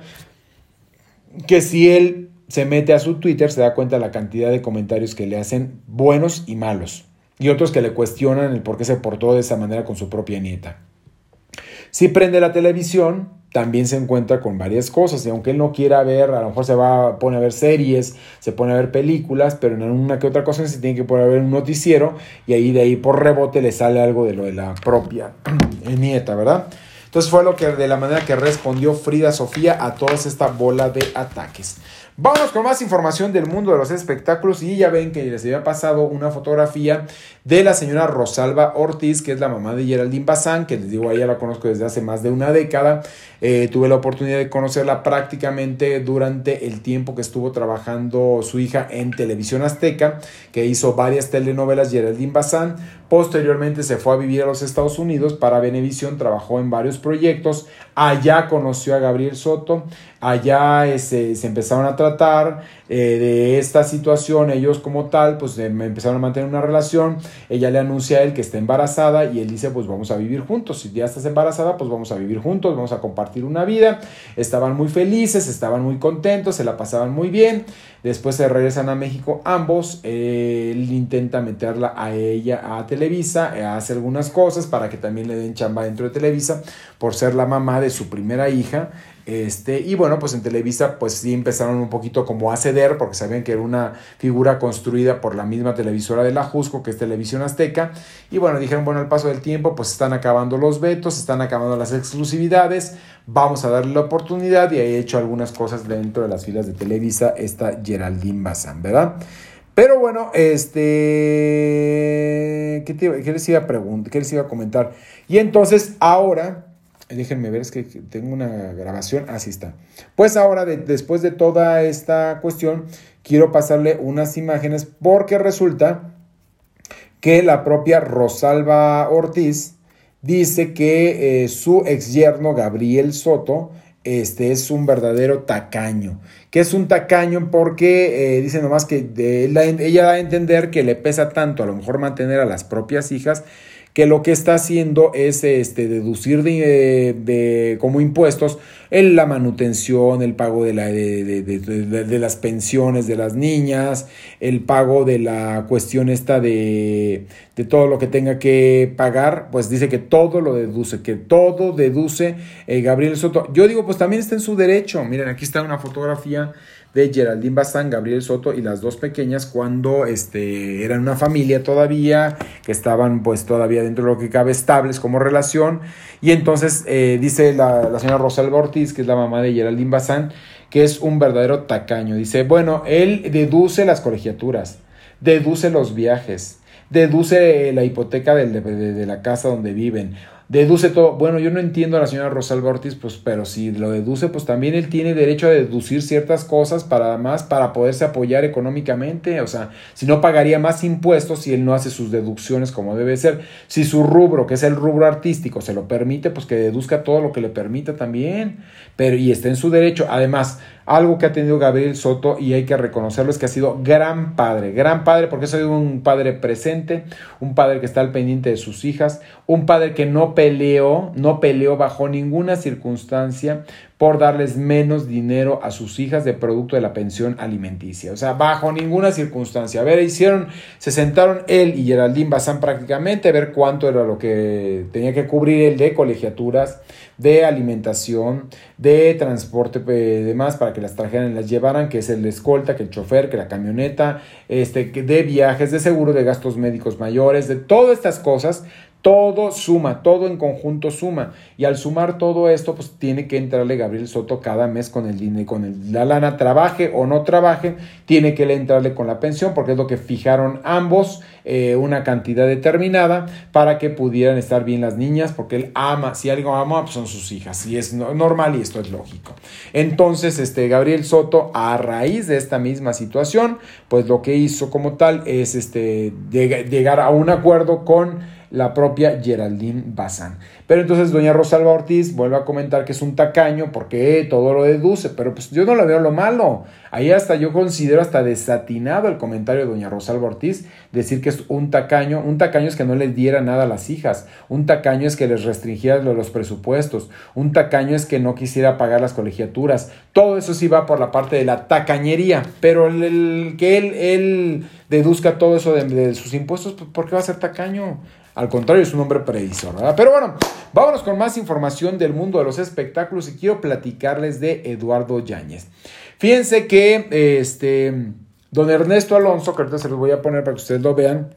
que si él se mete a su Twitter, se da cuenta de la cantidad de comentarios que le hacen buenos y malos. Y otros que le cuestionan el por qué se portó de esa manera con su propia nieta. Si prende la televisión, también se encuentra con varias cosas. Y aunque él no quiera ver, a lo mejor se va pone a ver series, se pone a ver películas, pero en una que otra cosa se tiene que poner a ver un noticiero y ahí de ahí por rebote le sale algo de lo de la propia nieta, ¿verdad? Entonces fue lo que de la manera que respondió Frida Sofía a toda esta bola de ataques. Vamos con más información del mundo de los espectáculos y ya ven que les había pasado una fotografía de la señora Rosalba Ortiz, que es la mamá de Geraldine Bazán, que les digo, ella la conozco desde hace más de una década. Eh, tuve la oportunidad de conocerla prácticamente durante el tiempo que estuvo trabajando su hija en Televisión Azteca, que hizo varias telenovelas Geraldine Bazán. Posteriormente se fue a vivir a los Estados Unidos para Venevisión, trabajó en varios proyectos. Allá conoció a Gabriel Soto, allá este, se empezaron a tratar eh, de esta situación, ellos como tal, pues me empezaron a mantener una relación. Ella le anuncia a él que está embarazada y él dice, pues vamos a vivir juntos. Si ya estás embarazada, pues vamos a vivir juntos, vamos a compartir una vida. Estaban muy felices, estaban muy contentos, se la pasaban muy bien. Después se regresan a México ambos. él intenta meterla a ella a Televisa, eh, hace algunas cosas para que también le den chamba dentro de Televisa por ser la mamá de su primera hija. Este, y bueno, pues en Televisa, pues sí empezaron un poquito como a ceder, porque sabían que era una figura construida por la misma televisora de la Jusco, que es Televisión Azteca. Y bueno, dijeron, bueno, al paso del tiempo, pues están acabando los vetos, están acabando las exclusividades, vamos a darle la oportunidad. Y he hecho algunas cosas dentro de las filas de Televisa, esta Geraldine Bazán, ¿verdad? Pero bueno, este. ¿Qué, ¿Qué, les iba a preguntar? ¿Qué les iba a comentar? Y entonces, ahora Déjenme ver, es que tengo una grabación. Así está. Pues ahora, después de toda esta cuestión, quiero pasarle unas imágenes porque resulta que la propia Rosalba Ortiz dice que eh, su ex yerno Gabriel Soto este es un verdadero tacaño. Que es un tacaño porque eh, dice nomás que ella da a entender que le pesa tanto a lo mejor mantener a las propias hijas que lo que está haciendo es este, deducir de, como impuestos el, la manutención, el pago de, la, de, de, las pensiones de las niñas, el pago de la cuestión esta de, todo lo que tenga que pagar, pues dice que todo lo deduce, que todo deduce eh, Gabriel Soto. Yo digo, pues también está en su derecho. Miren, aquí está una fotografía de Geraldine Bazán, Gabriel Soto y las dos pequeñas cuando este, eran una familia todavía, que estaban pues todavía dentro de lo que cabe estables como relación. Y entonces eh, dice la, señora Rosalba Ortiz, que es la mamá de Geraldine Bazán, que es un verdadero tacaño. Dice, bueno, él deduce las colegiaturas, deduce los viajes, deduce la hipoteca de, de la casa donde viven deduce todo. Bueno, yo no entiendo a la señora Rosalba Ortiz, pues, pero si lo deduce, pues también él tiene derecho a deducir ciertas cosas para más, para poderse apoyar económicamente. O sea, si no pagaría más impuestos si él no hace sus deducciones como debe ser. Si su rubro, que es el rubro artístico, se lo permite, pues que deduzca todo lo que le permita también. Pero, y está en su derecho. Además, algo que ha tenido Gabriel Soto y hay que reconocerlo es que ha sido gran padre, gran padre porque ha sido un padre presente, un padre que está al pendiente de sus hijas, un padre que no peleó, no peleó bajo ninguna circunstancia por darles menos dinero a sus hijas de producto de la pensión alimenticia. O sea, bajo ninguna circunstancia. A ver, hicieron, se sentaron él y Geraldine Bazán prácticamente a ver cuánto era lo que tenía que cubrir él de colegiaturas, de alimentación, de transporte y demás para que las trajeran y las llevaran, que es el escolta, que el chofer, que la camioneta, este, de viajes, de seguro de gastos médicos mayores, de todas estas cosas todo suma, todo en conjunto suma. Y al sumar todo esto, pues tiene que entrarle Gabriel Soto cada mes con el dinero, con el, la lana, trabaje o no trabaje, tiene que entrarle con la pensión, porque es lo que fijaron ambos, eh, una cantidad determinada, para que pudieran estar bien las niñas, porque él ama, si algo ama, pues son sus hijas, y es normal y esto es lógico. Entonces, este, Gabriel Soto, a raíz de esta misma situación, pues lo que hizo como tal es este, llegar a un acuerdo con la propia Geraldine Bazán. Pero entonces doña Rosalba Ortiz vuelve a comentar que es un tacaño porque todo lo deduce, pero pues yo no le veo lo malo. Ahí hasta yo considero hasta desatinado el comentario de doña Rosalba Ortiz, decir que es un tacaño. Un tacaño es que no les diera nada a las hijas. Un tacaño es que les restringiera los presupuestos. Un tacaño es que no quisiera pagar las colegiaturas. Todo eso sí va por la parte de la tacañería. Pero el, que él, él deduzca todo eso de, de sus impuestos, pues, ¿por qué va a ser tacaño? Al contrario, es un hombre previsor, ¿verdad? Pero bueno, vámonos con más información del mundo de los espectáculos y quiero platicarles de Eduardo Yáñez. Fíjense que este, don Ernesto Alonso, que ahorita se los voy a poner para que ustedes lo vean,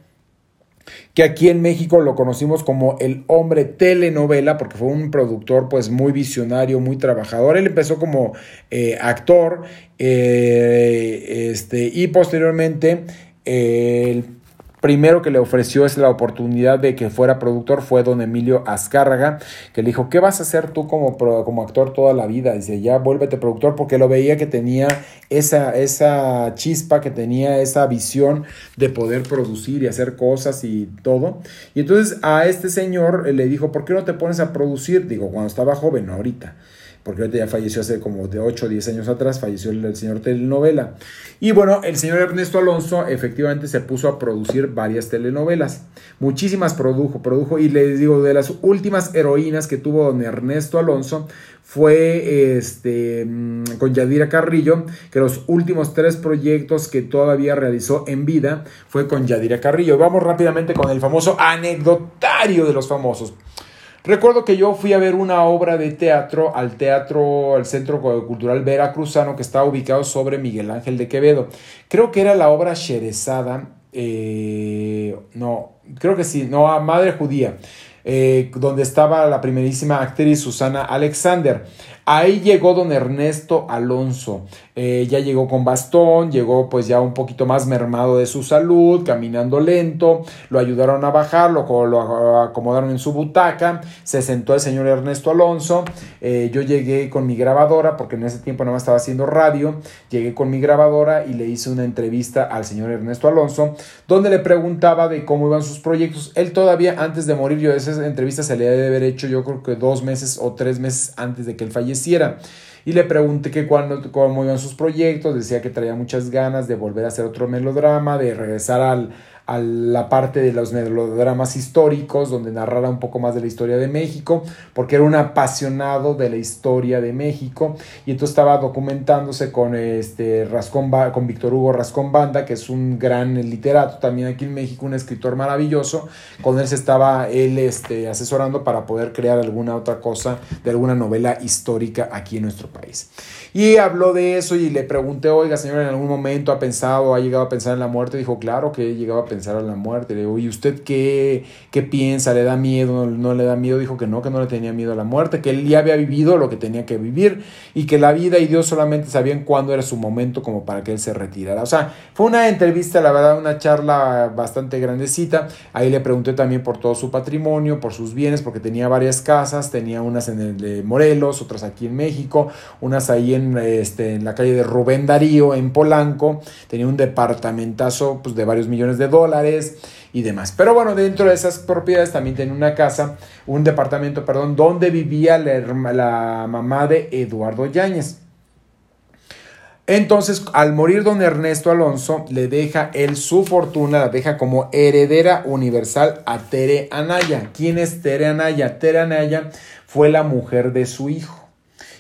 que aquí en México lo conocimos como el hombre telenovela, porque fue un productor pues muy visionario, muy trabajador. Él empezó como eh, actor eh, este, y posteriormente el primero que le ofreció es la oportunidad de que fuera productor fue don Emilio Azcárraga, que le dijo, ¿qué vas a hacer tú como, como actor toda la vida? Dice, ya vuélvete productor, porque lo veía que tenía esa, esa chispa, que tenía esa visión de poder producir y hacer cosas y todo. Y entonces a este señor le dijo, ¿por qué no te pones a producir? Digo, cuando estaba joven, ahorita porque ahorita ya falleció hace como de 8 o 10 años atrás, falleció el, señor telenovela. Y bueno, el señor Ernesto Alonso efectivamente se puso a producir varias telenovelas, muchísimas produjo, produjo, y les digo, de las últimas heroínas que tuvo don Ernesto Alonso fue este, mm, con Yadira Carrillo, que los últimos tres proyectos que todavía realizó en vida fue con Yadira Carrillo. Vamos rápidamente con el famoso anecdotario de los famosos. Recuerdo que yo fui a ver una obra de teatro al teatro, al Centro Cultural Veracruzano que estaba ubicado sobre Miguel Ángel de Quevedo. Creo que era la obra Sherezada, eh, no, creo que sí, no, Madre Judía, eh, donde estaba la primerísima actriz Susana Alexander. Ahí llegó don Ernesto Alonso. Eh, ya llegó con bastón, llegó pues ya un poquito más mermado de su salud, caminando lento, lo ayudaron a bajar, lo, acomodaron en su butaca, se sentó el señor Ernesto Alonso, eh, yo llegué con mi grabadora, porque en ese tiempo más estaba haciendo radio, llegué con mi grabadora y le hice una entrevista al señor Ernesto Alonso, donde le preguntaba de cómo iban sus proyectos. Él todavía antes de morir, yo esa entrevista se le debe haber hecho yo creo que dos meses o tres meses antes de que él falleciera y le pregunté que cuándo, cómo iban sus proyectos, decía que traía muchas ganas de volver a hacer otro melodrama, de regresar al, a la parte de los melodramas históricos, donde narrara un poco más de la historia de México, porque era un apasionado de la historia de México, y entonces estaba documentándose con, este, Rascón, con Víctor Hugo Rascón Banda, que es un gran literato también aquí en México, un escritor maravilloso, con él se estaba él este, asesorando para poder crear alguna otra cosa de alguna novela histórica aquí en nuestro país. Y habló de eso y le pregunté, oiga, señor, ¿en algún momento ha pensado, ha llegado a pensar en la muerte? Dijo, claro que he llegado a pensar en la muerte. Le digo, ¿y usted qué, qué piensa? ¿Le da miedo? ¿No, le da miedo? Dijo que no, que no le tenía miedo a la muerte, que él ya había vivido lo que tenía que vivir y que la vida y Dios solamente sabían cuándo era su momento como para que él se retirara. O sea, fue una entrevista, la verdad, una charla bastante grandecita. Ahí le pregunté también por todo su patrimonio, por sus bienes, porque tenía varias casas, tenía unas en el de Morelos, otras aquí en México, unas ahí en este, en la calle de Rubén Darío, en Polanco. Tenía un departamentazo pues, de varios millones de dólares y demás. Pero bueno, dentro de esas propiedades también tenía una casa, un departamento, perdón, donde vivía la, la mamá de Eduardo Yáñez. Entonces, al morir don Ernesto Alonso, le deja él su fortuna, la deja como heredera universal a Tere Anaya. ¿Quién es Tere Anaya? Tere Anaya fue la mujer de su hijo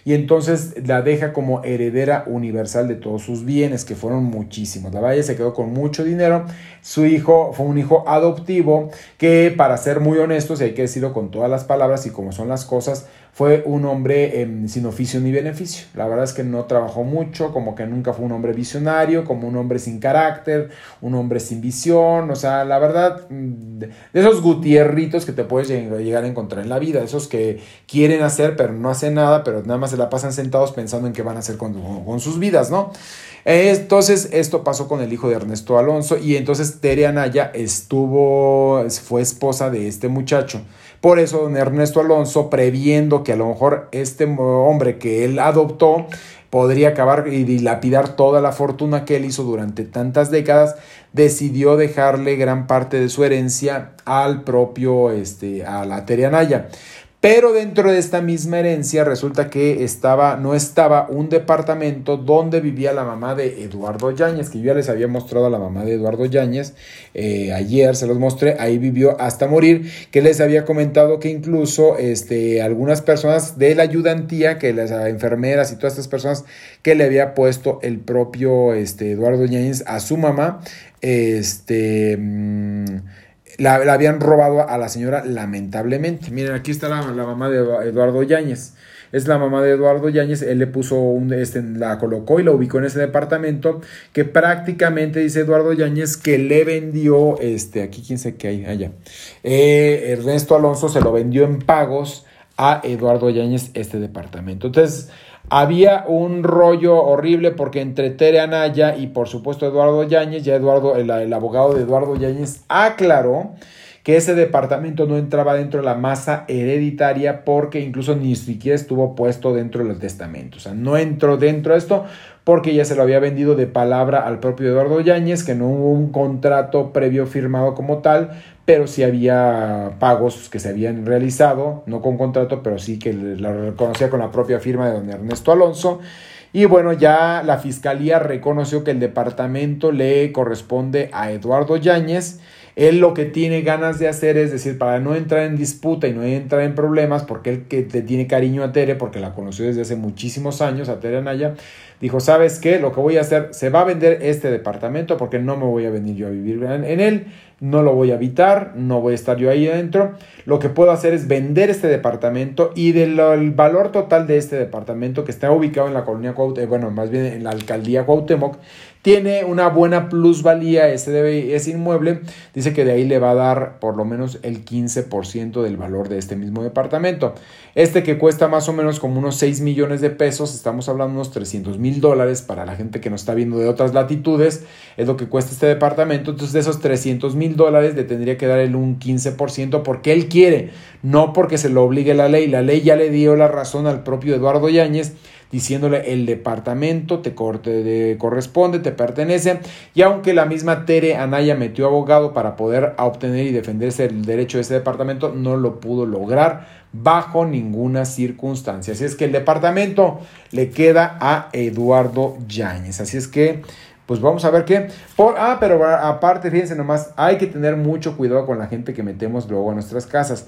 y entonces la deja como heredera universal de todos sus bienes, que fueron muchísimos. La Valle se quedó con mucho dinero. Su hijo fue un hijo adoptivo que, para ser muy honestos, y hay que decirlo con todas las palabras y como son las cosas, fue un hombre em, sin oficio ni beneficio. La verdad es que no trabajó mucho, como que nunca fue un hombre visionario, como un hombre sin carácter, un hombre sin visión, o sea, la verdad, mm, de esos gutierritos que te puedes llegar a encontrar en la vida, esos que quieren hacer pero no hacen nada, pero nada más se la pasan sentados pensando en qué van a hacer con, con sus vidas, ¿no? Entonces, esto pasó con el hijo de Ernesto Alonso y entonces Tere Anaya estuvo, fue esposa de este muchacho Por eso don Ernesto Alonso, previendo que a lo mejor este hombre que él adoptó podría acabar y dilapidar toda la fortuna que él hizo durante tantas décadas, decidió dejarle gran parte de su herencia al propio, este, a la Terianaya. Pero dentro de esta misma herencia resulta que estaba, no estaba un departamento donde vivía la mamá de Eduardo Yáñez, que yo ya les había mostrado a la mamá de Eduardo Yáñez, eh, ayer se los mostré, ahí vivió hasta morir, que les había comentado que incluso este, algunas personas de la ayudantía, que las enfermeras y todas estas personas que le había puesto el propio este, Eduardo Yáñez a su mamá, este... Mm, la, habían robado a la señora lamentablemente. Miren, aquí está la, mamá de Eduardo Yáñez. Es la mamá de Eduardo Yáñez, él le puso un, este, la colocó y la ubicó en ese departamento que prácticamente dice Eduardo Yáñez que le vendió, este, aquí quién sé qué hay, allá. Eh, Ernesto Alonso se lo vendió en pagos a Eduardo Yáñez este departamento. Entonces, había un rollo horrible porque entre Tere Anaya y por supuesto Eduardo Yáñez, ya Eduardo, el, el abogado de Eduardo Yáñez aclaró que ese departamento no entraba dentro de la masa hereditaria porque incluso ni siquiera estuvo puesto dentro del testamento. O sea, no entró dentro de esto porque ya se lo había vendido de palabra al propio Eduardo Yáñez, que no hubo un contrato previo firmado como tal, pero sí había pagos que se habían realizado, no con contrato, pero sí que lo reconocía con la propia firma de don Ernesto Alonso. Y bueno, ya la fiscalía reconoció que el departamento le corresponde a Eduardo Yáñez él lo que tiene ganas de hacer es decir, para no entrar en disputa y no entrar en problemas, porque él que te tiene cariño a Tere, porque la conoció desde hace muchísimos años, a Tere Anaya, dijo, ¿sabes qué? Lo que voy a hacer, se va a vender este departamento porque no me voy a venir yo a vivir en, él, no lo voy a habitar, no voy a estar yo ahí adentro. Lo que puedo hacer es vender este departamento y del valor total de este departamento que está ubicado en la colonia Cuauhtémoc, bueno, más bien en la alcaldía Cuauhtémoc, tiene una buena plusvalía ese, inmueble. Dice que de ahí le va a dar por lo menos el 15% del valor de este mismo departamento. Este que cuesta más o menos como unos 6 millones de pesos, estamos hablando de unos 300 mil dólares para la gente que nos está viendo de otras latitudes, es lo que cuesta este departamento. Entonces de esos 300 mil dólares le tendría que dar el un 15% porque él quiere, no porque se lo obligue la ley. La ley ya le dio la razón al propio Eduardo Yáñez diciéndole el departamento te, corresponde, te pertenece, y aunque la misma Tere Anaya metió abogado para poder obtener y defenderse el derecho de ese departamento, no lo pudo lograr bajo ninguna circunstancia. Así es que el departamento le queda a Eduardo Yáñez. Así es que pues vamos a ver qué. Por, ah, pero aparte, fíjense nomás, hay que tener mucho cuidado con la gente que metemos luego a nuestras casas.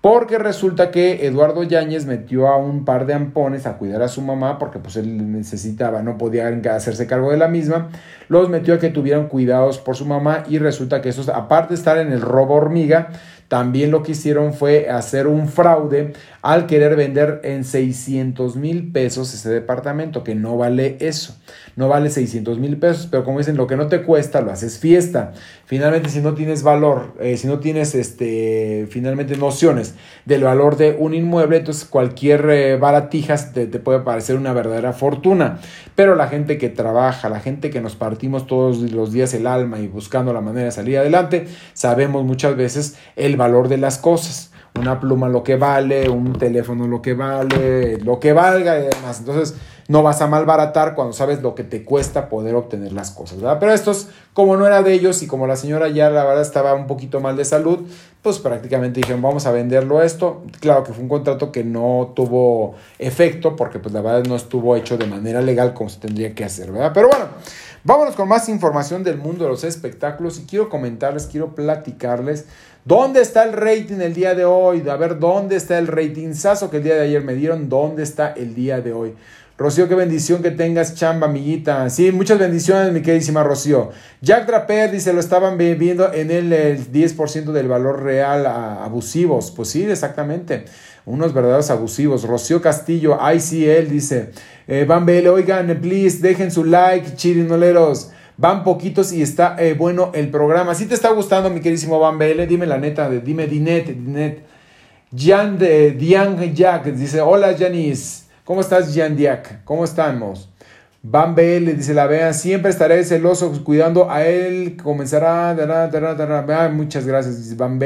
Porque resulta que Eduardo Yáñez metió a un par de ampones a cuidar a su mamá porque pues él necesitaba, no podía hacerse cargo de la misma. Los metió a que tuvieran cuidados por su mamá y resulta que esos, aparte de estar en el robo hormiga, también lo que hicieron fue hacer un fraude al querer vender en 600 mil pesos ese departamento, que no vale eso, no vale 600 mil pesos, pero como dicen, lo que no te cuesta lo haces fiesta. Finalmente, si no tienes valor, eh, si no tienes este, finalmente nociones del valor de un inmueble, entonces cualquier eh, baratijas te, te puede parecer una verdadera fortuna. Pero la gente que trabaja, la gente que nos partimos todos los días el alma y buscando la manera de salir adelante, sabemos muchas veces el valor de las cosas. Una pluma lo que vale, un teléfono lo que vale, lo que valga y demás. Entonces, no vas a malbaratar cuando sabes lo que te cuesta poder obtener las cosas, ¿verdad? Pero estos, como no era de ellos y como la señora ya la verdad estaba un poquito mal de salud, pues prácticamente dijeron, vamos a venderlo esto. Claro que fue un contrato que no tuvo efecto porque pues la verdad no estuvo hecho de manera legal como se tendría que hacer, ¿verdad? Pero bueno, vámonos con más información del mundo de los espectáculos y quiero comentarles, quiero platicarles ¿Dónde está el rating el día de hoy? A ver, ¿dónde está el ratingzazo que el día de ayer me dieron? ¿Dónde está el día de hoy? Rocío, qué bendición que tengas chamba, amiguita. Sí, muchas bendiciones, mi queridísima Rocío. Jack Draper dice, lo estaban viendo en el, el 10% del valor real abusivos. Pues sí, exactamente. Unos verdaderos abusivos. Rocío Castillo, ICL, dice, eh, Van Bele, oigan, please, dejen su like, chirinoleros. Van poquitos y está eh, bueno el programa. Si te está gustando, mi queridísimo Van Bele, dime la neta, dime Dinet, Dinet. Jan de Dian Jack dice, hola Janice. ¿Cómo estás, Jan Diak? ¿Cómo estamos? Van le dice la vean, siempre estaré celoso cuidando a él, comenzará, muchas gracias, Van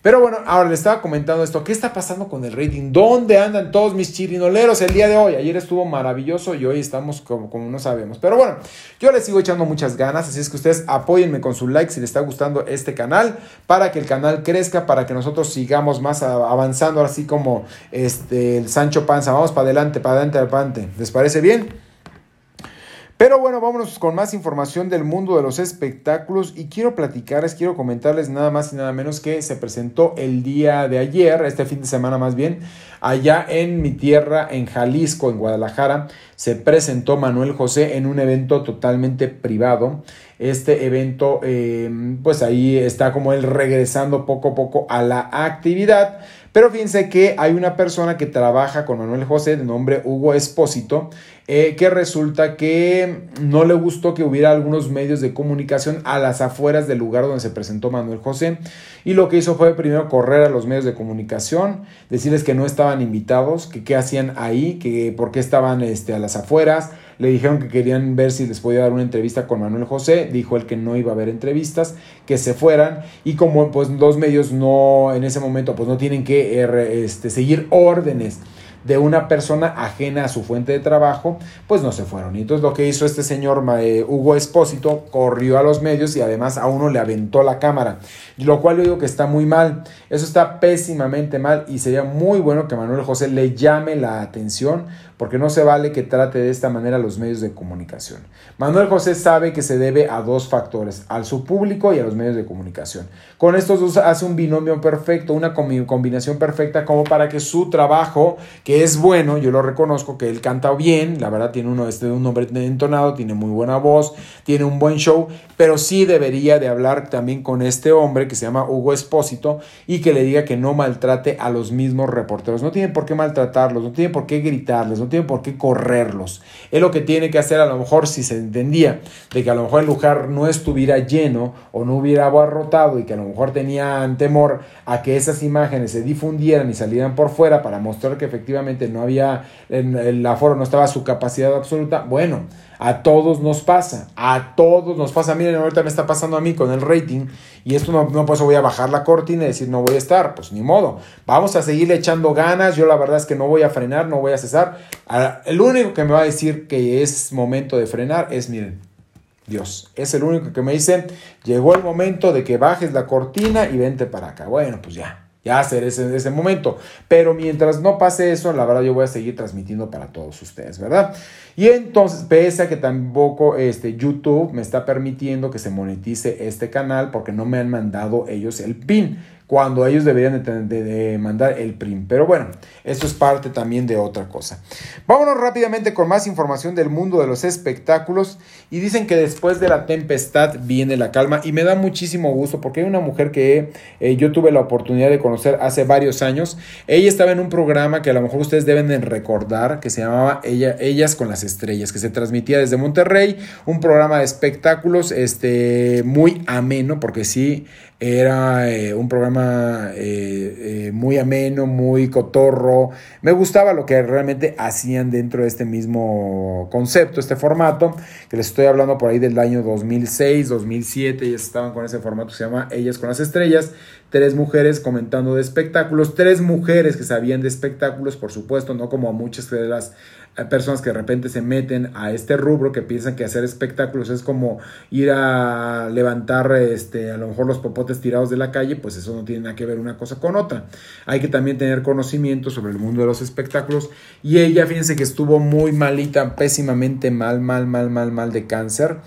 Pero bueno, ahora le estaba comentando esto. ¿Qué está pasando con el rating? ¿Dónde andan todos mis chirinoleros el día de hoy? Ayer estuvo maravilloso y hoy estamos como, como no sabemos. Pero bueno, yo les sigo echando muchas ganas. Así es que ustedes apóyenme con su like si les está gustando este canal. Para que el canal crezca, para que nosotros sigamos más avanzando. Así como este, el Sancho Panza. Vamos para adelante, para adelante, para adelante. ¿Les parece bien? Pero bueno, vámonos con más información del mundo de los espectáculos y quiero platicarles, quiero comentarles nada más y nada menos que se presentó el día de ayer, este fin de semana más bien, allá en mi tierra, en Jalisco, en Guadalajara, se presentó Manuel José en un evento totalmente privado. Este evento, eh, pues ahí está como él regresando poco a poco a la actividad. Pero fíjense que hay una persona que trabaja con Manuel José de nombre Hugo Espósito, eh, que resulta que no le gustó que hubiera algunos medios de comunicación a las afueras del lugar donde se presentó Manuel José. Y lo que hizo fue primero correr a los medios de comunicación, decirles que no estaban invitados, que qué hacían ahí, que por qué estaban este, a las afueras. Le dijeron que querían ver si les podía dar una entrevista con Manuel José, dijo él que no iba a haber entrevistas, que se fueran. Y como pues los medios no en ese momento pues no tienen que eh, este, seguir órdenes de una persona ajena a su fuente de trabajo, pues no se fueron. Y entonces lo que hizo este señor eh, Hugo Espósito, corrió a los medios y además a uno le aventó la cámara, lo cual yo digo que está muy mal. Eso está pésimamente mal y sería muy bueno que Manuel José le llame la atención porque no se vale que trate de esta manera los medios de comunicación. Manuel José sabe que se debe a dos factores, al su público y a los medios de comunicación. Con estos dos hace un binomio perfecto, una combinación perfecta como para que su trabajo, que es bueno, yo lo reconozco, que él canta bien, la verdad tiene uno, este, un hombre entonado, tiene muy buena voz, tiene un buen show, pero sí debería de hablar también con este hombre que se llama Hugo Espósito y que le diga que no maltrate a los mismos reporteros. No tiene por qué maltratarlos, no tiene por qué gritarles, no tiene por qué correrlos. Es lo que tiene que hacer a lo mejor si se entendía de que a lo mejor el lugar no estuviera lleno o no hubiera abarrotado y que a lo mejor tenían temor a que esas imágenes se difundieran y salieran por fuera para mostrar que efectivamente no había, el aforo no estaba su capacidad absoluta. Bueno, a todos nos pasa, a todos nos pasa. Miren, ahorita me está pasando a mí con el rating y esto no, no pues voy a bajar la cortina y decir no voy a estar, pues ni modo. Vamos a seguirle echando ganas. Yo la verdad es que no voy a frenar, no voy a cesar. El único que me va a decir que es momento de frenar es, miren, Dios. Es el único que me dice, llegó el momento de que bajes la cortina y vente para acá. Bueno, pues ya, hacer ese, ese momento. Pero mientras no pase eso, la verdad yo voy a seguir transmitiendo para todos ustedes, ¿verdad? Y entonces, pese a que tampoco este, YouTube me está permitiendo que se monetice este canal porque no me han mandado ellos el PIN cuando ellos deberían de, mandar el PRIM. Pero bueno, esto es parte también de otra cosa. Vámonos rápidamente con más información del mundo de los espectáculos. Y dicen que después de la tempestad viene la calma. Y me da muchísimo gusto porque hay una mujer que eh, yo tuve la oportunidad de conocer hace varios años. Ella estaba en un programa que a lo mejor ustedes deben de recordar, que se llamaba Ella, Ellas con las Estrellas, que se transmitía desde Monterrey. Un programa de espectáculos este, muy ameno, porque sí, era eh, un programa eh, muy ameno, muy cotorro. Me gustaba lo que realmente hacían dentro de este mismo concepto, este formato, que les estoy hablando por ahí del año 2006, 2007, ellas estaban con ese formato, se llama Ellas con las Estrellas. Tres mujeres comentando de espectáculos, tres mujeres que sabían de espectáculos, por supuesto, no como muchas de las personas que de repente se meten a este rubro que piensan que hacer espectáculos es como ir a levantar este a lo mejor los popotes tirados de la calle, pues eso no tiene nada que ver una cosa con otra. Hay que también tener conocimiento sobre el mundo de los espectáculos y ella fíjense que estuvo muy malita, pésimamente mal, mal, mal, mal, mal de cáncer.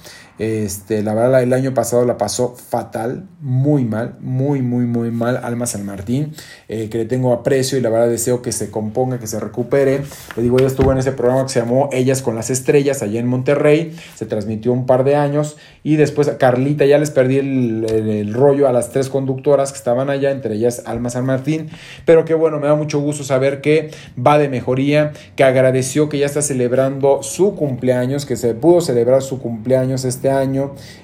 Este, la verdad, el año pasado la pasó fatal, muy mal, muy, muy, muy mal. Alma San Martín, eh, que le tengo aprecio y la verdad deseo que se componga, que se recupere. Le digo, ella estuvo en ese programa que se llamó Ellas con las Estrellas, allá en Monterrey. Se transmitió un par de años. Y después a Carlita, ya les perdí el, el rollo a las tres conductoras que estaban allá, entre ellas Alma San Martín. Pero que bueno, me da mucho gusto saber que va de mejoría, que agradeció que ya está celebrando su cumpleaños, que se pudo celebrar su cumpleaños este año,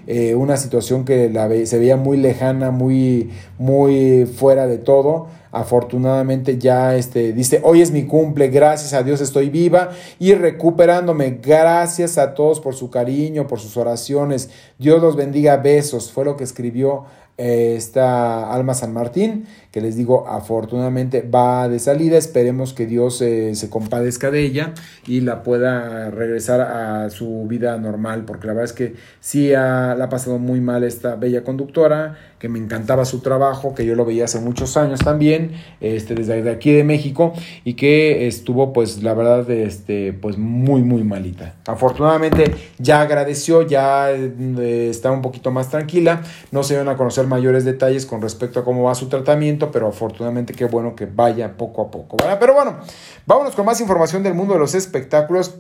eh, una situación que la se veía muy lejana, muy, muy fuera de todo afortunadamente ya este, dice, hoy es mi cumple, gracias a Dios estoy viva y recuperándome. Gracias a todos por su cariño, por sus oraciones. Dios los bendiga, besos. Fue lo que escribió eh, esta Alma San Martín, que les digo, afortunadamente va de salida. Esperemos que Dios eh, se compadezca de ella y la pueda regresar a su vida normal, porque la verdad es que sí la ha pasado muy mal esta bella conductora, que me encantaba su trabajo, que yo lo veía hace muchos años también, este, desde aquí de México, y que estuvo, pues, la verdad, este, pues, muy, muy malita. Afortunadamente ya agradeció, ya eh, está un poquito más tranquila, no se van a conocer mayores detalles con respecto a cómo va su tratamiento, pero afortunadamente qué bueno que vaya poco a poco. Pero bueno, vámonos con más información del mundo de los espectáculos.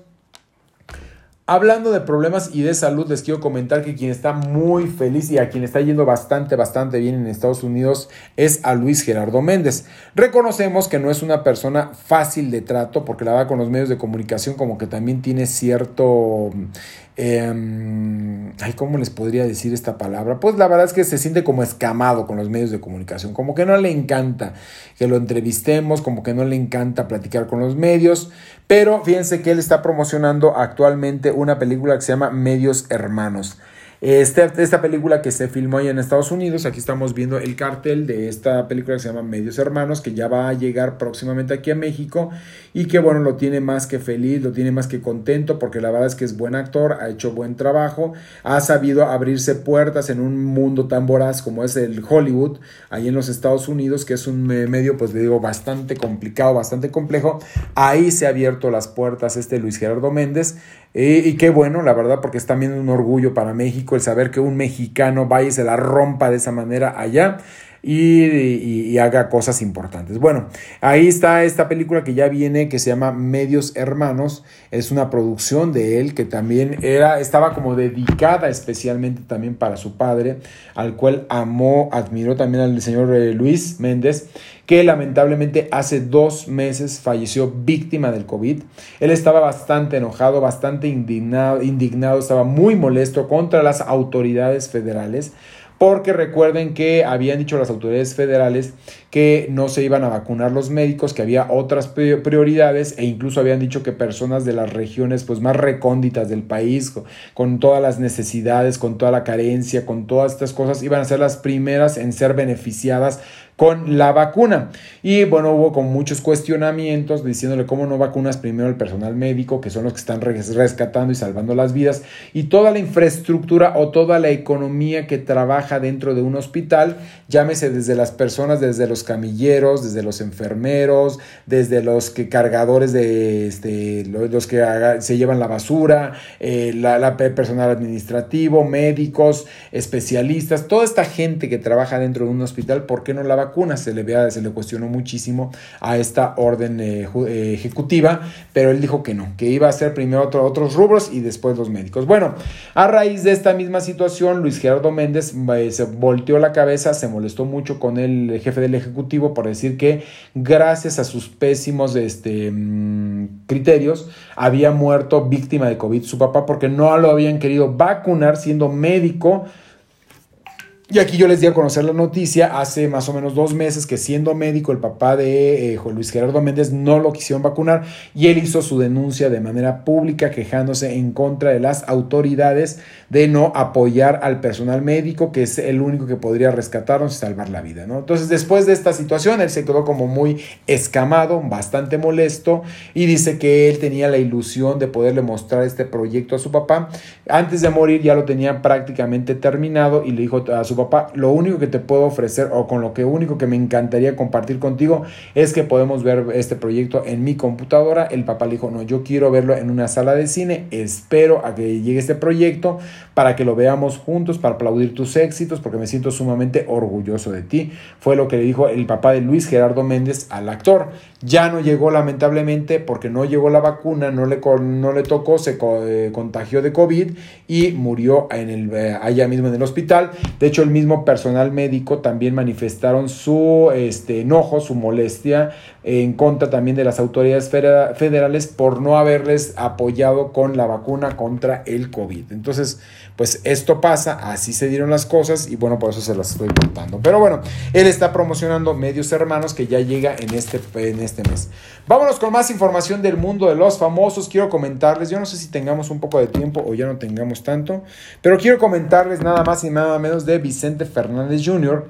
Hablando de problemas y de salud, les quiero comentar que quien está muy feliz y a quien está yendo bastante, bastante bien en Estados Unidos es a Luis Gerardo Méndez. Reconocemos que no es una persona fácil de trato porque la va con los medios de comunicación como que también tiene cierto eh, ay, ¿cómo les podría decir esta palabra? Pues la verdad es que se siente como escamado con los medios de comunicación, como que no le encanta que lo entrevistemos, como que no le encanta platicar con los medios, pero fíjense que él está promocionando actualmente una película que se llama Medios Hermanos. Este, esta película que se filmó ahí en Estados Unidos, aquí estamos viendo el cartel de esta película que se llama Medios Hermanos, que ya va a llegar próximamente aquí a México y que bueno, lo tiene más que feliz, lo tiene más que contento, porque la verdad es que es buen actor, ha hecho buen trabajo, ha sabido abrirse puertas en un mundo tan voraz como es el Hollywood, ahí en los Estados Unidos, que es un medio, pues le digo, bastante complicado, bastante complejo. Ahí se ha abierto las puertas este Luis Gerardo Méndez, y qué bueno, la verdad, porque es también un orgullo para México el saber que un mexicano vaya y se la rompa de esa manera allá. Y, haga cosas importantes. Bueno, ahí está esta película que ya viene, que se llama Medios Hermanos. Es una producción de él que también era, estaba como dedicada especialmente también para su padre, al cual amó, admiró también al señor eh, Luis Méndez que lamentablemente hace dos meses falleció víctima del COVID. Él estaba bastante enojado, bastante indignado, indignado, estaba muy molesto contra las autoridades federales porque recuerden que habían dicho las autoridades federales que no se iban a vacunar los médicos, que había otras prioridades e incluso habían dicho que personas de las regiones pues más recónditas del país, con todas las necesidades, con toda la carencia, con todas estas cosas, iban a ser las primeras en ser beneficiadas con la vacuna. Y bueno, hubo con muchos cuestionamientos diciéndole cómo no vacunas primero el personal médico, que son los que están rescatando y salvando las vidas, y toda la infraestructura o toda la economía que trabaja dentro de un hospital, llámese desde las personas, desde los camilleros, desde los enfermeros, desde los que cargadores de este, los que se llevan la basura, eh, la, personal administrativo, médicos, especialistas, toda esta gente que trabaja dentro de un hospital, ¿por qué no la vacuna. Se le, vea, se le cuestionó muchísimo a esta orden eh, eh, ejecutiva, pero él dijo que no, que iba a ser primero otros rubros y después los médicos. Bueno, a raíz de esta misma situación, Luis Gerardo Méndez eh, se volteó la cabeza, se molestó mucho con el jefe del Ejecutivo por decir que gracias a sus pésimos este, mm, criterios había muerto víctima de COVID su papá porque no lo habían querido vacunar siendo médico y aquí yo les di a conocer la noticia hace más o menos dos meses que siendo médico el papá de eh, Luis Gerardo Méndez no lo quisieron vacunar y él hizo su denuncia de manera pública quejándose en contra de las autoridades de no apoyar al personal médico que es el único que podría rescatarnos y salvar la vida. ¿no? Entonces después de esta situación él se quedó como muy escamado, bastante molesto y dice que él tenía la ilusión de poderle mostrar este proyecto a su papá. Antes de morir ya lo tenía prácticamente terminado y le dijo a su papá, lo único que te puedo ofrecer o con lo que único que me encantaría compartir contigo es que podemos ver este proyecto en mi computadora. El papá le dijo, no, yo quiero verlo en una sala de cine, espero a que llegue este proyecto para que lo veamos juntos, para aplaudir tus éxitos, porque me siento sumamente orgulloso de ti. Fue lo que le dijo el papá de Luis Gerardo Méndez al actor. Ya no llegó lamentablemente porque no llegó la vacuna, no le, no le tocó, se eh, contagió de COVID y murió en el, eh, allá mismo en el hospital. De hecho, el mismo personal médico también manifestaron su este, enojo, su molestia en contra también de las autoridades federales por no haberles apoyado con la vacuna contra el COVID. Entonces, pues esto pasa, así se dieron las cosas y bueno, por eso se las estoy contando. Pero bueno, él está promocionando Medios Hermanos que ya llega en este, en este mes. Vámonos con más información del mundo de los famosos. Quiero comentarles, yo no sé si tengamos un poco de tiempo o ya no tengamos tanto, pero quiero comentarles nada más y nada menos de Vicente Fernández Jr.,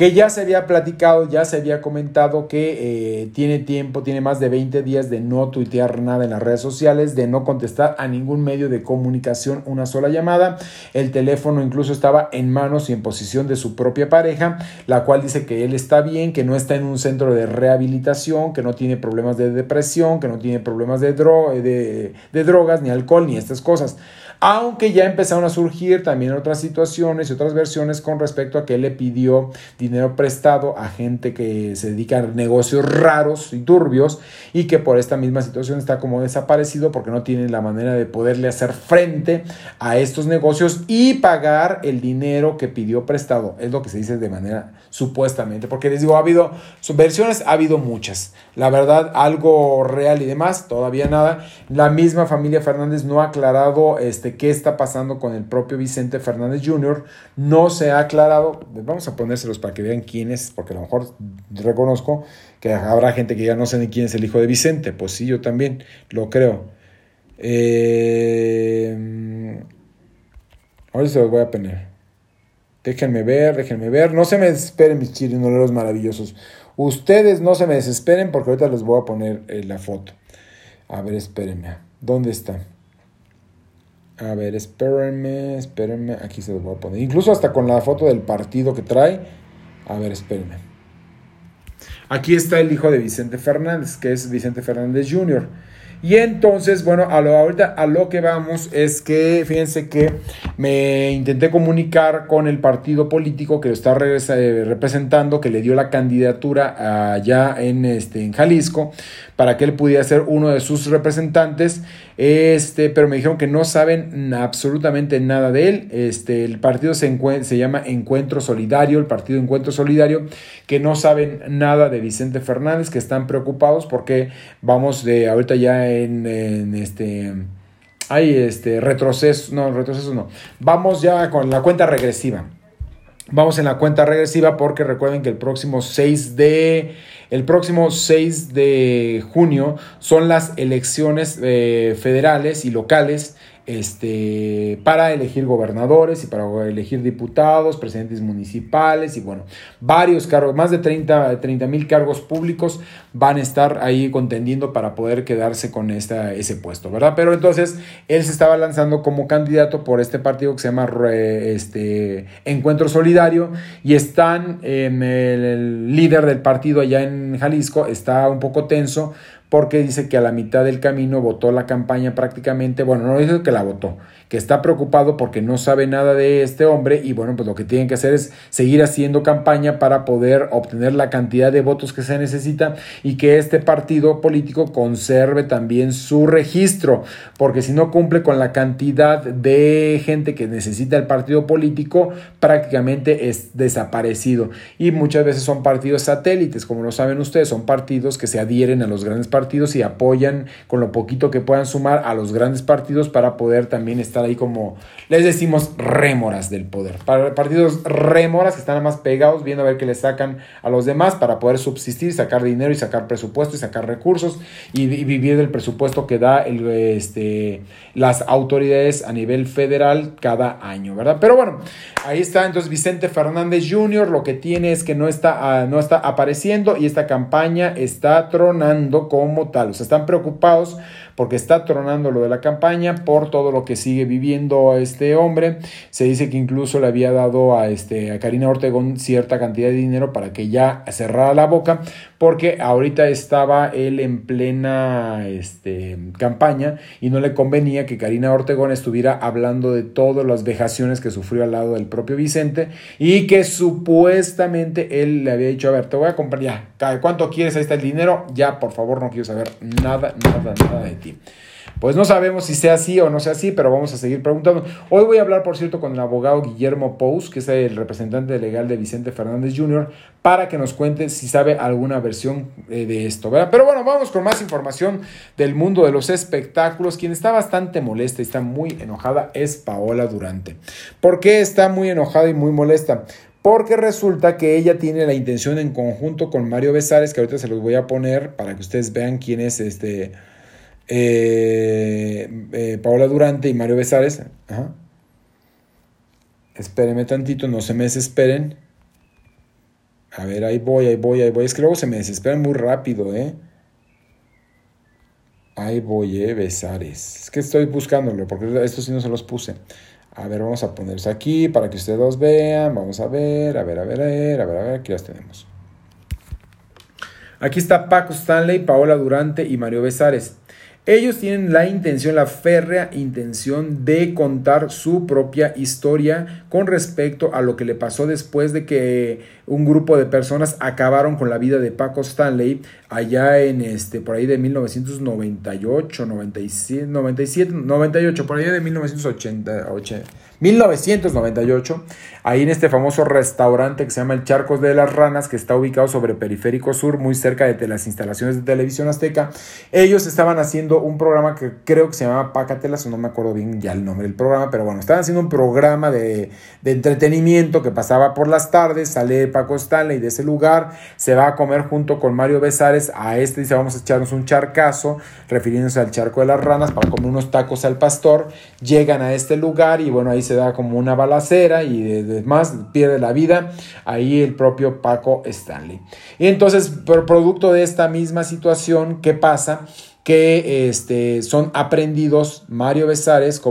que ya se había platicado, ya se había comentado que eh, tiene tiempo, tiene más de 20 días de no tuitear nada en las redes sociales, de no contestar a ningún medio de comunicación una sola llamada. El teléfono incluso estaba en manos y en posición de su propia pareja, la cual dice que él está bien, que no está en un centro de rehabilitación, que no tiene problemas de depresión, que no tiene problemas de, de, de drogas, ni alcohol, ni estas cosas aunque ya empezaron a surgir también otras situaciones y otras versiones con respecto a que él le pidió dinero prestado a gente que se dedica a negocios raros y turbios y que por esta misma situación está como desaparecido porque no tiene la manera de poderle hacer frente a estos negocios y pagar el dinero que pidió prestado. Es lo que se dice de manera supuestamente, porque les digo, ha habido versiones, ha habido muchas. La verdad, algo real y demás, todavía nada. La misma familia Fernández no ha aclarado este qué está pasando con el propio Vicente Fernández Jr. No se ha aclarado. Vamos a ponérselos para que vean quién es, porque a lo mejor reconozco que habrá gente que ya no sé ni quién es el hijo de Vicente. Pues sí, yo también lo creo. Eh, ahora se los voy a poner. Déjenme ver, déjenme ver. No se me desesperen mis chirinoleros maravillosos. Ustedes no se me desesperen porque ahorita les voy a poner eh, la foto. A ver, espérenme. ¿Dónde está? A ver, espérenme, espérenme. Aquí se los voy a poner. Incluso hasta con la foto del partido que trae. A ver, espérenme. Aquí está el hijo de Vicente Fernández, que es Vicente Fernández Jr. Y entonces, bueno, a lo, ahorita a lo que vamos es que, fíjense que me intenté comunicar con el partido político que lo está eh, representando, que le dio la candidatura allá en, este, en Jalisco, para que él pudiera ser uno de sus representantes, este, pero me dijeron que no saben absolutamente nada de él. Este, el partido se, se llama Encuentro Solidario, el partido Encuentro Solidario, que no saben nada de Vicente Fernández, que están preocupados porque vamos de ahorita ya en, este este retroceso, no, retroceso no. Vamos ya con la cuenta regresiva. Vamos en la cuenta regresiva porque recuerden que el próximo 6 de el próximo 6 de junio son las elecciones eh, federales y locales este, para elegir gobernadores y para elegir diputados, presidentes municipales y bueno, varios cargos, más de 30 mil cargos públicos van a estar ahí contendiendo para poder quedarse con esta, ese puesto, ¿verdad? Pero entonces él se estaba lanzando como candidato por este partido que se llama este, Encuentro Solidario y están, el líder del partido allá en Jalisco está un poco tenso porque dice que a la mitad del camino votó la campaña prácticamente, bueno, no dice que la votó, que está preocupado porque no sabe nada de este hombre y bueno, pues lo que tienen que hacer es seguir haciendo campaña para poder obtener la cantidad de votos que se necesita y que este partido político conserve también su registro, porque si no cumple con la cantidad de gente que necesita el partido político, prácticamente es desaparecido. Y muchas veces son partidos satélites, como lo saben ustedes, son partidos que se adhieren a los grandes partidos y apoyan con lo poquito que puedan sumar a los grandes partidos para poder también estar ahí como, les decimos, rémoras del poder. Partidos rémoras que están más pegados, viendo a ver qué le sacan a los demás para poder subsistir, sacar dinero y sacar presupuesto y sacar recursos y, vivir del presupuesto que da este, las autoridades a nivel federal cada año, ¿verdad? Pero bueno, ahí está entonces Vicente Fernández Jr., lo que tiene es que no está, ah, no está apareciendo y esta campaña está tronando como tal. O sea, están preocupados porque está tronando lo de la campaña por todo lo que sigue viviendo este hombre. Se dice que incluso le había dado a, este, a Karina Ortegón cierta cantidad de dinero para que ya cerrara la boca, porque ahorita estaba él en plena este, campaña y no le convenía que Karina Ortegón estuviera hablando de todas las vejaciones que sufrió al lado del propio Vicente y que supuestamente él le había dicho, a ver, te voy a comprar ya, ¿cuánto quieres? Ahí está el dinero, ya por favor no quiero saber nada, nada, nada de ti. Pues no sabemos si sea así o no sea así, pero vamos a seguir preguntando. Hoy voy a hablar, por cierto, con el abogado Guillermo Pous, que es el representante legal de Vicente Fernández Jr., para que nos cuente si sabe alguna versión eh, de esto. ¿verdad? Pero bueno, vamos con más información del mundo de los espectáculos. Quien está bastante molesta y está muy enojada es Paola Durante. ¿Por qué está muy enojada y muy molesta? Porque resulta que ella tiene la intención en conjunto con Mario Besares, que ahorita se los voy a poner para que ustedes vean quién es este eh, eh, Paola Durante y Mario Besares. Espérenme tantito, no se me desesperen. A ver, ahí voy, ahí voy, ahí voy. Es que luego se me desesperan muy rápido, ¿eh? Ahí voy, ¿eh? Besares. Es que estoy buscándolo, porque estos sí no se los puse. A ver, vamos a ponerlos aquí para que ustedes los vean. Vamos a ver, a ver, a ver, a ver, a ver, a ver, aquí las tenemos. Aquí está Paco Stanley, Paola Durante y Mario Besares. Ellos tienen la intención, la férrea intención de contar su propia historia con respecto a lo que le pasó después de que un grupo de personas acabaron con la vida de Paco Stanley allá en este por ahí de 1998, 97, 97 98, por ahí de 1988. 1998, ahí en este famoso restaurante que se llama el Charcos de las Ranas, que está ubicado sobre Periférico Sur, muy cerca de las instalaciones de Televisión Azteca. Ellos estaban haciendo un programa que creo que se llamaba Pacatelas, o no me acuerdo bien ya el nombre del programa, pero bueno, estaban haciendo un programa de, de entretenimiento que pasaba por las tardes, sale Paco Stanley de ese lugar, se va a comer junto con Mario Besares a este, dice, vamos a echarnos un charcazo, refiriéndose al Charco de las Ranas, para comer unos tacos al pastor, llegan a este lugar y bueno, ahí se da como una balacera y además pierde la vida ahí el propio Paco Stanley. Y entonces, por producto de esta misma situación, ¿qué pasa? Que este, son aprendidos Mario Besares como